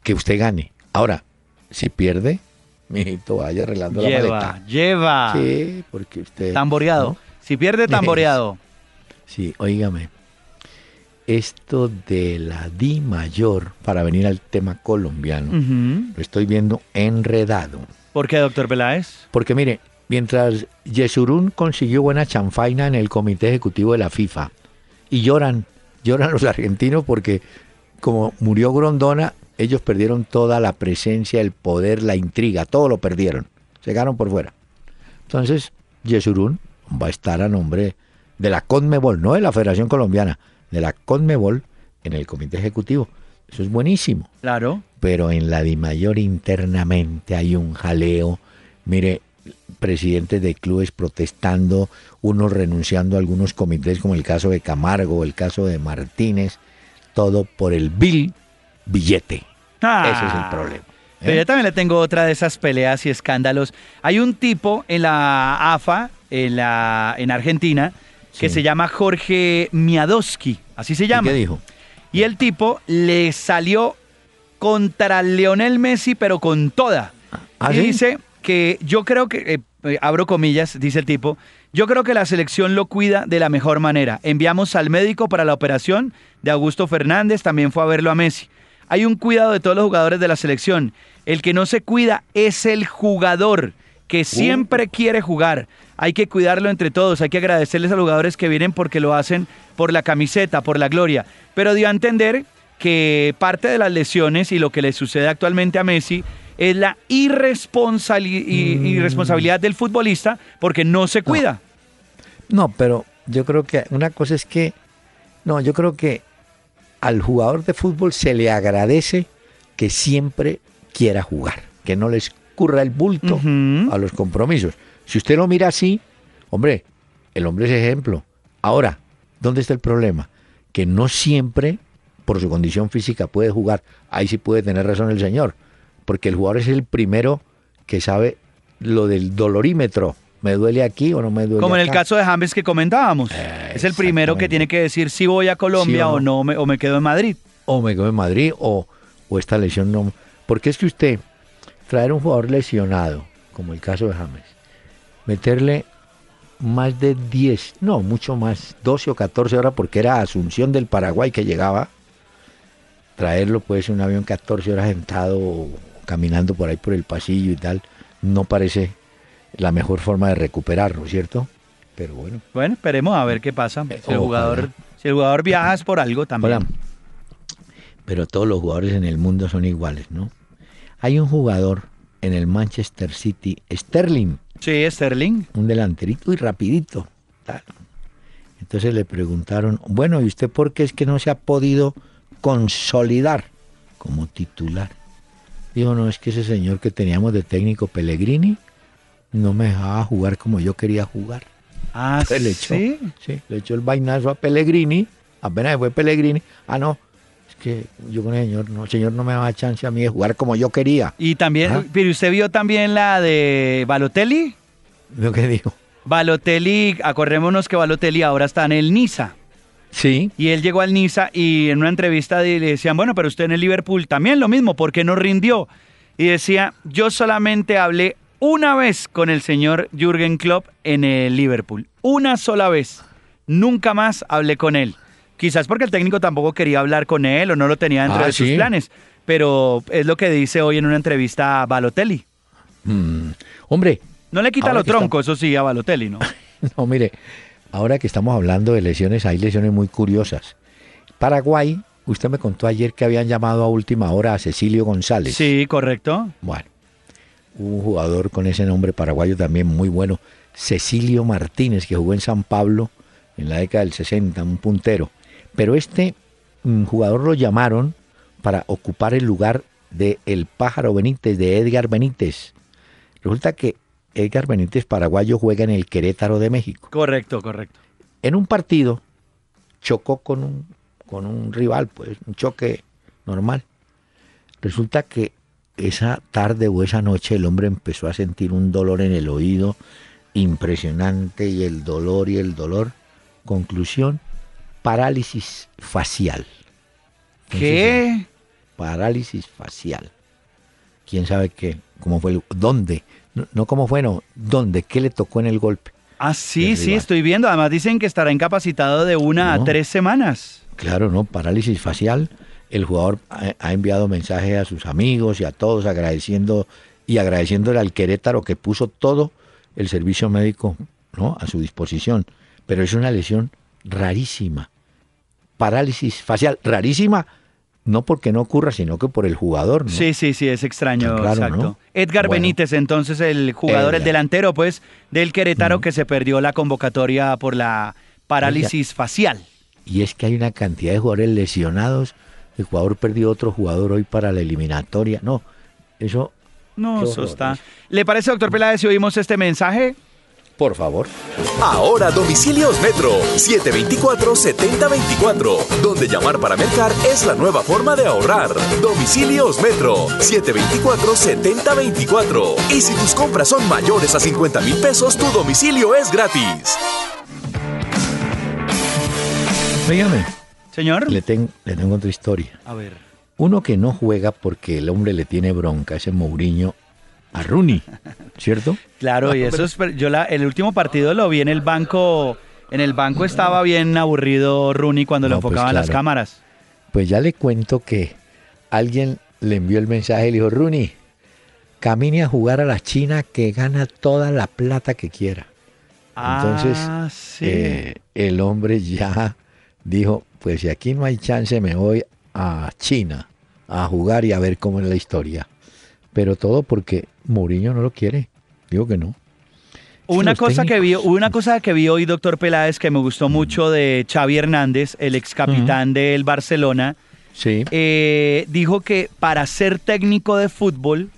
A: Que usted gane. Ahora, si pierde, mijito, vaya arreglando la maleta.
C: Lleva,
A: Sí, porque usted...
C: Tamboreado.
A: ¿no?
C: Si pierde, (laughs) tamboreado.
A: Sí, óigame. Esto de la Di mayor, para venir al tema colombiano, lo estoy viendo enredado.
C: ¿Por qué, doctor Peláez?
A: Porque mire, mientras Yesurún consiguió buena chanfaina en el comité ejecutivo de la FIFA, y lloran, lloran los argentinos porque como murió Grondona, ellos perdieron toda la presencia, el poder, la intriga, todo lo perdieron, se quedaron por fuera. Entonces, Yesurún va a estar a nombre de la CONMEBOL, no de la Federación Colombiana, de la CONMEBOL en el comité ejecutivo. Eso es buenísimo
C: Claro.
A: pero en la DIMAYOR internamente hay un jaleo. Mire, presidentes de clubes protestando, unos renunciando a algunos comités, como el caso de Camargo, el caso de Martínez, todo por el bill billete.
C: Ah.
A: Ese es el problema. ¿eh?
C: Pero yo también le tengo otra de esas peleas y escándalos. Hay un tipo en la AFA, en, la, en Argentina, que
A: Sí.
C: se llama Jorge Miadowski, así se
A: ¿Y
C: llama.
A: qué dijo?
C: Y el tipo le salió contra Leonel Messi, pero con toda.
A: ¿Ah,
C: y
A: sí?
C: dice que yo creo que, eh, eh, abro comillas, dice el tipo, yo creo que la selección lo cuida de la mejor manera. Enviamos al médico para la operación de Augusto Fernández, también fue a verlo a Messi. Hay un cuidado de todos los jugadores de la selección. El que no se cuida es el jugador que siempre quiere jugar. Hay que cuidarlo entre todos, hay que agradecerles a los jugadores que vienen porque lo hacen por la camiseta, por la gloria. Pero dio a entender que parte de las lesiones y lo que le sucede actualmente a Messi es la irresponsabilidad del futbolista porque no se cuida.
A: No, pero yo creo que una cosa es que, no, yo creo que al jugador de fútbol se le agradece que siempre quiera jugar, que no les curra el bulto a los compromisos. Si usted lo mira así, hombre, el hombre es ejemplo. Ahora, ¿dónde está el problema? Que no siempre, por su condición física, puede jugar. Ahí sí puede tener razón el señor, porque el jugador es el primero que sabe lo del dolorímetro. ¿Me duele aquí o no me duele
C: Como en el caso de James que comentábamos. es el primero que tiene que decir si voy a Colombia
A: Sí o
C: o no me, o me quedo en Madrid.
A: o me quedo en Madrid o, o esta lesión no. Porque es que usted, traer un jugador lesionado, como el caso de James, meterle más de 10, no, mucho más, 12 o 14 horas, porque era Asunción del Paraguay que llegaba, traerlo pues en un avión 14 horas sentado caminando por ahí por el pasillo y tal, no parece la mejor forma de recuperarlo, ¿cierto? Pero bueno.
C: Bueno, esperemos a ver qué pasa. Si el jugador, si el jugador viaja es por algo también.
A: Hola. Pero todos los jugadores en el mundo son iguales, ¿no? Hay un jugador en el Manchester City, Sterling,
C: Sí, Sterling.
A: un delanterito y rapidito. tal. Entonces le preguntaron, bueno, ¿y usted por qué es que no se ha podido consolidar como titular? Dijo, no, es que ese señor que teníamos de técnico Pellegrini no me dejaba jugar como yo quería jugar.
C: Ah,
A: Entonces le echó,
C: sí.
A: sí, le echó el vainazo a Pellegrini, apenas fue Pellegrini, ah no, que yo con el señor, no, el señor no me daba chance a mí de jugar como yo quería.
C: Y también,
A: Ajá.
C: pero usted vio también la de Balotelli.
A: Lo que dijo.
C: Balotelli, acordémonos que Balotelli ahora está en el Niza.
A: Sí,
C: Y él llegó al Niza y en una entrevista le decían, bueno, pero usted en el Liverpool también lo mismo, ¿por qué no rindió? Y decía, yo solamente hablé una vez con el señor Jürgen Klopp en el Liverpool, una sola vez. nunca más hablé con él. Quizás porque el técnico tampoco quería hablar con él o no lo tenía dentro
A: Ah,
C: de sus planes, pero es lo que dice hoy en una entrevista a Balotelli.
A: Mm, Hombre,
C: No le quita lo tronco, eso sí, a Balotelli, ¿no? (laughs)
A: no, mire, ahora que estamos hablando de lesiones, hay lesiones muy curiosas. Paraguay, usted me contó ayer que habían llamado a última hora a Cecilio González.
C: Sí, correcto.
A: Bueno, un jugador con ese nombre paraguayo también muy bueno, Cecilio Martínez, que jugó en San Pablo en la década del 60, un puntero. Pero este mm, jugador lo llamaron para ocupar el lugar de El Pájaro Benítez, de Edgar Benítez. Resulta que Edgar Benítez, paraguayo, juega en el Querétaro de México.
C: Correcto, correcto.
A: En un partido chocó con un, con un rival, pues un choque normal. Resulta que esa tarde o esa noche el hombre empezó a sentir un dolor en el oído impresionante y el dolor y el dolor. Conclusión, parálisis facial.
C: ¿Qué?
A: Parálisis facial. ¿Quién sabe qué? ¿Cómo fue? el- ¿Dónde? No, no cómo fue, no. ¿Dónde? ¿Qué le tocó en el golpe?
C: Ah, sí, sí, estoy viendo. Además dicen que estará incapacitado de una a tres semanas.
A: Claro, ¿no? Parálisis facial. El jugador ha, ha enviado mensajes a sus amigos y a todos agradeciendo y agradeciéndole al Querétaro que puso todo el servicio médico ¿no? a su disposición. Pero es una lesión rarísima. Parálisis facial, rarísima, no porque no ocurra, sino que por el jugador. ¿no?
C: Sí, sí, sí, es extraño,
A: Tan raro,
C: exacto.
A: ¿no?
C: Edgar
A: Bueno.
C: Benítez, entonces el jugador, el delantero, pues, del Querétaro que se perdió la convocatoria por la parálisis facial.
A: Y es que hay una cantidad de jugadores lesionados. El jugador perdió otro jugador hoy para la eliminatoria. No, eso,
C: No, eso está. ¿Le parece, doctor Peláez, si oímos este mensaje?
A: Por favor.
I: Ahora domicilios Metro 724-7024, donde llamar para mercar es la nueva forma de ahorrar. Domicilios Metro 724-7024. Y si tus compras son mayores a 50 mil pesos, tu domicilio es gratis.
A: Dígame.
C: Señor.
A: Le, ten- le tengo otra historia.
C: A ver.
A: Uno que no juega porque el hombre le tiene bronca, ese Mourinho, a Rooney, ¿cierto?
C: Claro, y eso es. Yo la, el último partido lo vi en el banco. En el banco estaba bien aburrido Rooney cuando lo
A: pues
C: enfocaban las cámaras.
A: Pues ya le cuento que alguien le envió el mensaje y le dijo, Rooney, camine a jugar a la China que gana toda la plata que quiera. Entonces,
C: ah, sí.
A: eh, el hombre ya dijo, pues si aquí no hay chance me voy a China a jugar y a ver cómo es la historia. Pero todo porque Mourinho no lo quiere. Digo que no.
C: Una cosa que vi, una cosa que vi hoy, doctor Peláez, que me gustó mucho de Xavi Hernández, el ex capitán del Barcelona,
A: Sí.
C: eh, dijo que para ser técnico de fútbol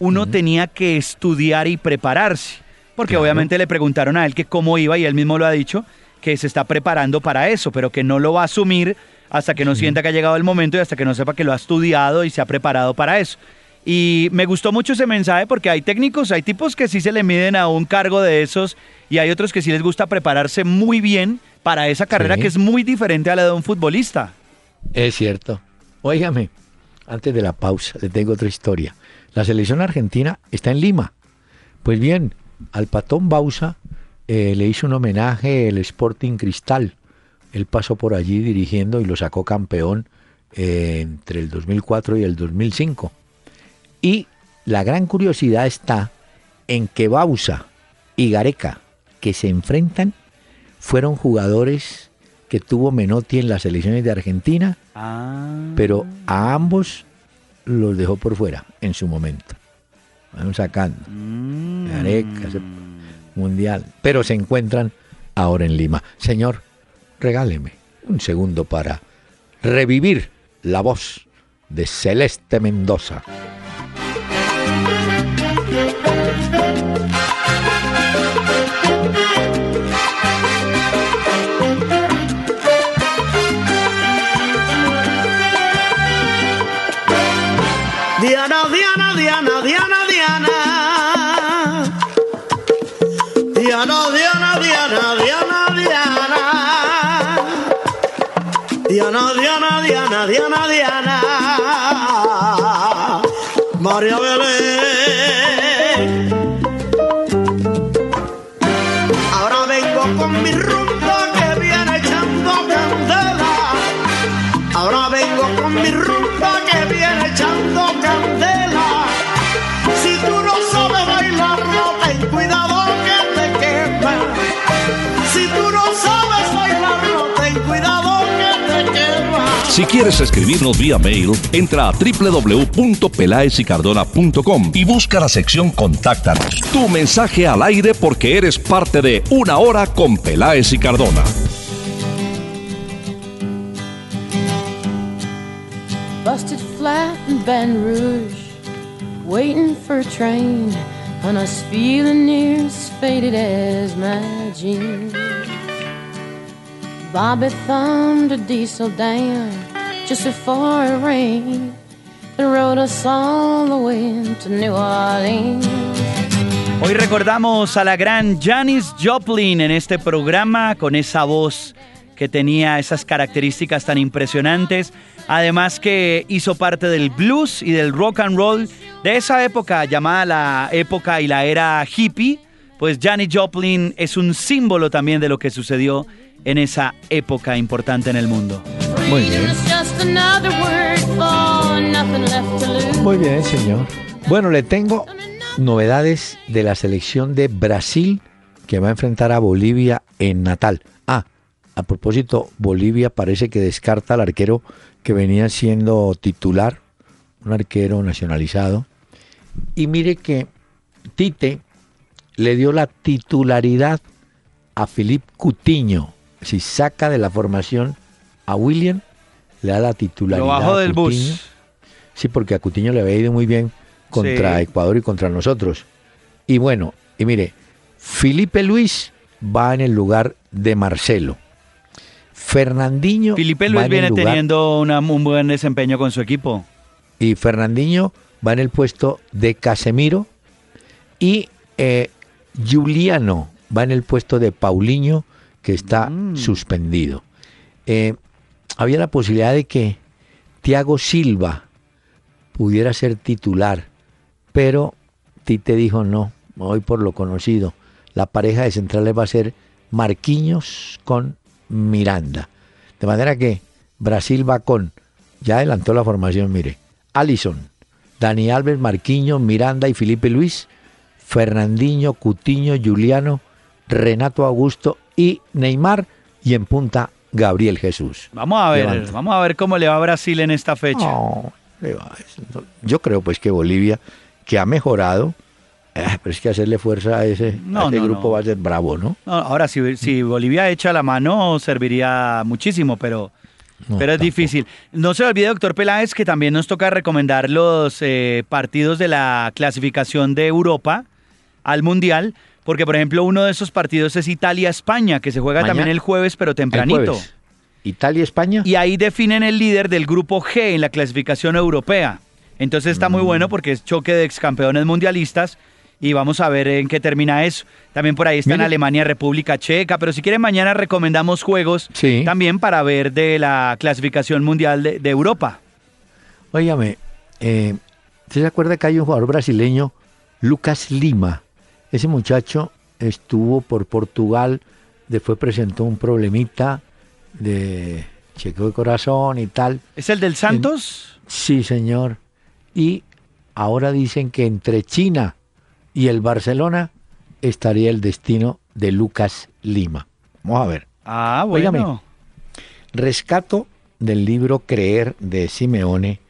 C: uno tenía que estudiar y prepararse. Porque
A: Claro.
C: obviamente le preguntaron a él que cómo iba y él mismo lo ha dicho, que se está preparando para eso, pero que no lo va a asumir hasta que no sienta que ha llegado el momento y hasta que no sepa que lo ha estudiado y se ha preparado para eso. Y me gustó mucho ese mensaje porque hay técnicos, hay tipos que sí se le miden a un cargo de esos y hay otros que sí les gusta prepararse muy bien para esa carrera
A: Sí.
C: que es muy diferente a la de un futbolista.
A: Es cierto. Óigame, antes de la pausa, le tengo otra historia. La selección argentina está en Lima. Pues bien, al patón Bausa eh, le hizo un homenaje el Sporting Cristal. Él pasó por allí dirigiendo y lo sacó campeón eh, entre el 2004 y el 2005. Y la gran curiosidad está en que Bausa y Gareca, que se enfrentan, fueron jugadores que tuvo Menotti en las selecciones de Argentina, pero a ambos los dejó por fuera en su momento. Van sacando. Gareca, ese mundial. Pero se encuentran ahora en Lima. Señor, regáleme un segundo para revivir la voz de Celeste Mendoza.
D: Diana, Diana, Diana, Diana, Diana. Diana, Diana, Diana, Diana, Diana. Diana, Diana, Diana, Diana, Diana.
B: Si quieres escribirnos vía mail, entra a www.pelaesicardona.com y busca la sección Contáctanos. Tu mensaje al aire porque eres parte de Una Hora con Peláez y Cardona.
H: Bobby thumbed a diesel down just before it rained and rode us all the way to New Orleans.
C: Hoy recordamos a la gran Janis Joplin en este programa con esa voz que tenía esas características tan impresionantes, además que hizo parte del blues y del rock and roll de esa época llamada la época y la era hippie, pues Janis Joplin es un símbolo también de lo que sucedió en esa época importante en el mundo.
A: Muy bien. Muy bien, señor. Bueno, le tengo novedades de la selección de Brasil que va a enfrentar a Bolivia en Natal. Ah, a propósito, Bolivia parece que descarta al arquero que venía siendo titular, un arquero nacionalizado. Y mire que Tite le dio la titularidad a Philippe Cutiño. Si saca de la formación a William, le da la titularidad.
C: Lo bajó
A: a
C: del bus.
A: Sí, porque a Cutiño le había ido muy bien contra
C: Sí.
A: Ecuador y contra nosotros. Y bueno, y mire, Felipe Luis va en el lugar de Marcelo. Fernandinho
C: Felipe Luis viene
A: lugar-
C: teniendo una- un buen desempeño con su equipo.
A: y Fernandinho va en el puesto de Casemiro y eh, Juliano va en el puesto de Paulinho que está
C: Mm.
A: suspendido. Eh, había la posibilidad de que Thiago Silva pudiera ser titular, pero Tite dijo no, voy por lo conocido. La pareja de centrales va a ser Marquinhos con Miranda. De manera que Brasil va con, ya adelantó la formación, mire, Alison, Dani Alves, Marquinhos, Miranda y Felipe Luis, Fernandinho, Cutiño, Juliano, Renato Augusto y Neymar y en punta Gabriel Jesús.
C: Vamos a ver,
A: Levanta.
C: vamos a ver cómo le va a Brasil en esta fecha.
A: No, yo creo pues que Bolivia, que ha mejorado, eh, pero es que hacerle fuerza a ese,
C: No,
A: a ese
C: no,
A: grupo
C: no.
A: va a ser bravo, ¿no?
C: Ahora, si, si Bolivia echa la mano, serviría muchísimo, pero, pero es
A: tampoco.
C: difícil. No se olvide, doctor Peláez, que también nos toca recomendar los eh, partidos de la clasificación de Europa al Mundial, porque, por ejemplo, uno de esos partidos es Italia-España, que se juega
A: Mañana-
C: también el jueves, pero tempranito.
A: jueves. Italia, España.
C: Y ahí definen el líder del grupo G en la clasificación europea. Entonces está
A: Mm.
C: muy bueno porque es choque de ex campeones mundialistas y vamos a ver en qué termina eso. También por ahí está en. Alemania, República Checa, pero si quieren mañana recomendamos juegos
A: Sí.
C: también para ver de la clasificación mundial de, de Europa.
A: Óigame, eh, ¿usted se acuerda que hay un jugador brasileño, Lucas Lima? Ese muchacho estuvo por Portugal, después presentó un problemita de chequeo de corazón y tal.
C: ¿Es el del Santos?
A: Sí, señor. Y ahora dicen que entre China y el Barcelona estaría el destino de Lucas Lima. Vamos a ver.
C: Ah, bueno.
A: Óigame. Rescato del libro Creer de Simeone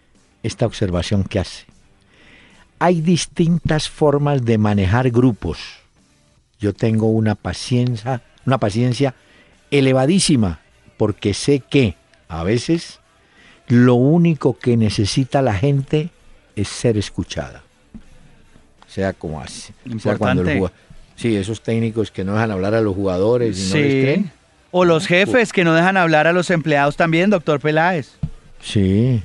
A: esta observación que hace. Hay distintas formas de manejar grupos. Yo tengo una paciencia, una paciencia elevadísima porque sé que a veces lo único que necesita la gente es ser escuchada. Sea como hace. Sea cuando el Sí, esos técnicos que no dejan hablar a los jugadores y no les
C: Sí.
A: creen.
C: O los jefes que no dejan hablar a los empleados también, doctor Peláez.
A: Sí.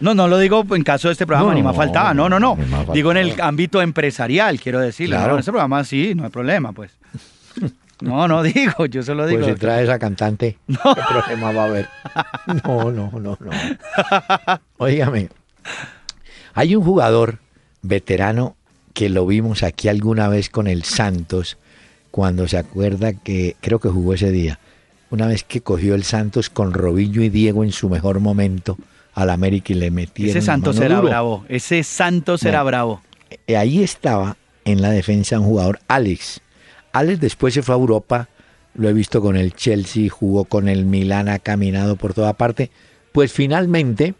C: No, no lo digo en caso de este programa,
A: No,
C: ni más faltaba, no, no, no. Digo en el ámbito empresarial, quiero decirle.
A: Claro.
C: ¿no? En este programa sí, no hay problema, pues. No, no digo, yo solo digo.
A: Pues si
C: doctor.
A: trae esa cantante, (laughs) ¿qué problema va a haber? No, no, no, no. Óigame, hay un jugador veterano que lo vimos aquí alguna vez con el Santos, cuando se acuerda que creo que jugó ese día, una vez que cogió el Santos con Robinho y Diego en su mejor momento al América y le metieron
C: Ese Santos era
A: duro.
C: bravo, ese Santos era bravo.
A: Eh, ahí estaba en la defensa un jugador, Alex. Alex después se fue a Europa, lo he visto con el Chelsea, jugó con el Milan, ha caminado por toda parte, Pues finalmente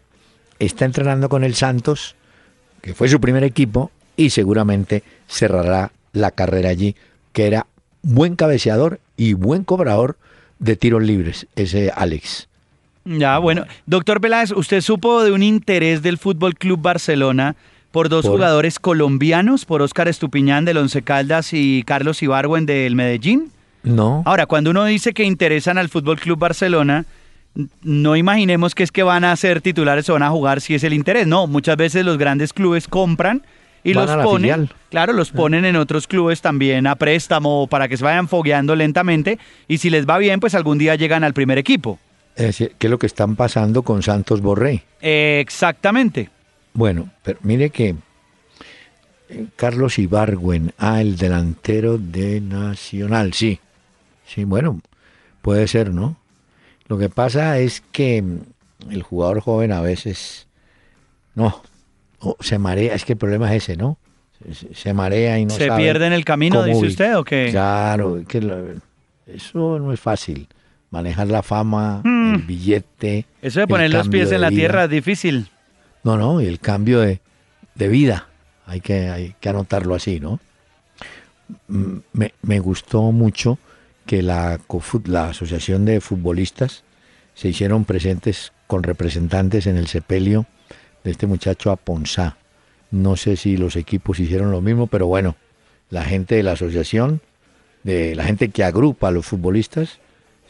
A: está entrenando con el Santos, que fue su primer equipo, y seguramente cerrará la carrera allí, que era buen cabeceador y buen cobrador de tiros libres, ese Alex.
C: Ya, bueno. Doctor Peláez, ¿usted supo de un interés del Fútbol Club Barcelona por dos
A: Por-
C: jugadores colombianos, por Óscar Estupiñán del Once Caldas y Carlos Ibargüen del Medellín?
A: No,
C: Ahora, cuando uno dice que interesan al Fútbol Club Barcelona, no imaginemos que es que van a ser titulares o van a jugar si es el interés. No, muchas veces los grandes clubes compran y
A: Van
C: los ponen,
A: filial.
C: claro, los ponen en otros clubes también a préstamo para que se vayan fogueando lentamente y si les va bien, pues algún día llegan al primer equipo.
A: Es decir, ¿qué es lo que están pasando con Santos Borré?
C: Exactamente.
A: Bueno, pero mire que eh, Carlos Ibargüen, ah, el delantero de Nacional, sí. Sí, bueno, puede ser, ¿no? Lo que pasa es que mm, el jugador joven a veces no o se marea, es que el problema es ese, ¿no? Se, marea y no
C: ¿Se
A: sabe
C: pierde en el camino, dice usted, o qué?
A: Claro, que eso no es fácil. Manejar la fama,
C: Mm.
A: el billete.
C: Eso de poner los pies en la
A: vida.
C: tierra es difícil.
A: No, no, y el cambio de, de vida, hay que, hay que anotarlo así, ¿no? Mm, Me, me gustó mucho que la, la Asociación de Futbolistas se hicieron presentes con representantes en el sepelio de este muchacho Aponzá. No sé si los equipos hicieron lo mismo, pero bueno, la gente de la asociación, de la gente que agrupa a los futbolistas,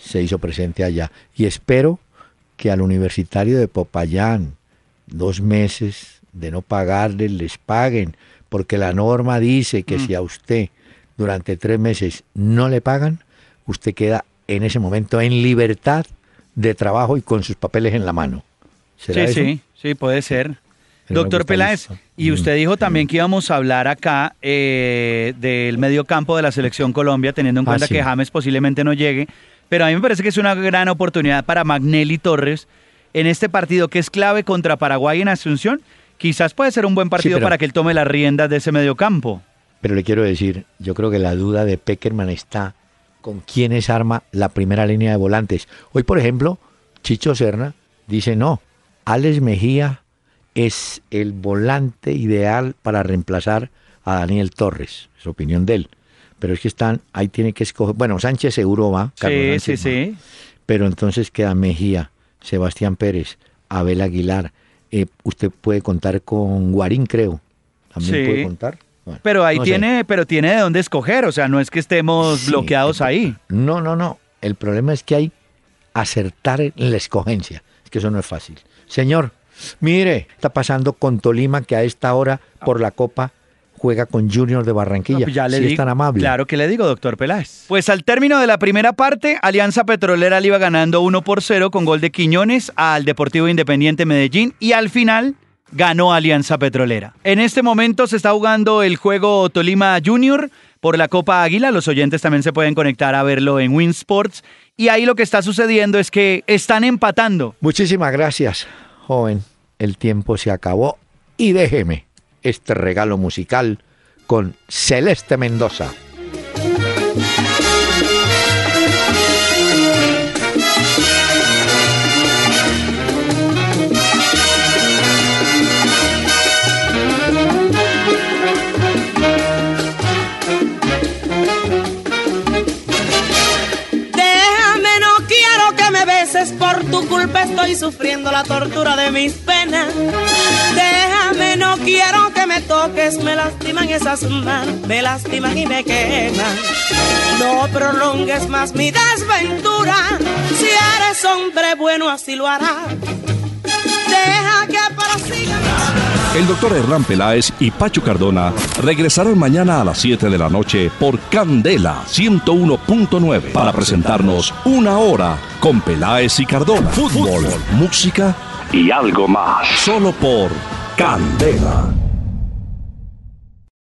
A: se hizo presente allá. Y espero que al universitario de Popayán, dos meses de no pagarles, les paguen, porque la norma dice que
C: Mm.
A: si a usted durante tres meses no le pagan, usted queda en ese momento en libertad de trabajo y con sus papeles en la mano.
C: Sí, sí, sí, puede ser.
A: Pero
C: Doctor Peláez,
A: eso.
C: y
A: Mm.
C: usted dijo también que íbamos a hablar acá eh, del medio campo de la selección Colombia, teniendo en
A: Ah,
C: cuenta
A: sí.
C: que James posiblemente no llegue, pero a mí me parece que es una gran oportunidad para Magnelli Torres en este partido que es clave contra Paraguay en Asunción. Quizás puede ser un buen partido
A: pero-
C: para que él tome las riendas de ese medio campo.
A: Pero le quiero decir, yo creo que la duda de Peckerman está con quiénes arma la primera línea de volantes. Hoy, por ejemplo, Chicho Serna dice no, Alex Mejía es el volante ideal para reemplazar a Daniel Torres, es opinión de él. Pero es que están, ahí tiene que escoger, bueno, Sánchez seguro va, Carlos
C: Sí,
A: Sánchez
C: sí,
A: va.
C: sí.
A: pero entonces queda Mejía, Sebastián Pérez, Abel Aguilar, eh, usted puede contar con Guarín, creo, también
C: Sí.
A: puede contar. Bueno,
C: Pero ahí
A: no sé.
C: tiene, pero tiene de dónde escoger, o sea, no es que estemos
A: Sí,
C: bloqueados
A: el-
C: ahí.
A: No, no, no. El problema es que hay acertar en la escogencia. Es que eso no es fácil. Señor, mire, está pasando con Tolima que a esta hora por la Copa juega con Junior de Barranquilla.
C: No, pues ya le
A: Si es
C: digo-
A: tan amable.
C: Claro que le digo, doctor Peláez. Pues al término de la primera parte, Alianza Petrolera le iba ganando 1 por 0 con gol de Quiñones al Deportivo Independiente Medellín y al final ganó Alianza Petrolera. En este momento se está jugando el juego Tolima Junior por la Copa Águila. Los oyentes también se pueden conectar a verlo en Winsports. Y ahí lo que está sucediendo es que están empatando.
A: Muchísimas gracias, joven. El tiempo se acabó y déjeme este regalo musical con Celeste Mendoza.
D: No quiero que me beses, por tu culpa estoy sufriendo la tortura de mis penas. No quiero que me toques, me lastiman esas manos, me lastiman y me queman. No prolongues más mi desventura, si eres hombre bueno así lo harás. Deja que prosiga.
B: El doctor Hernán Peláez y Pacho Cardona regresarán mañana a las 7 de la noche por Candela 101.9 para presentarnos Una Hora con Peláez y Cardona. Fútbol, música y algo más. Solo por Candela.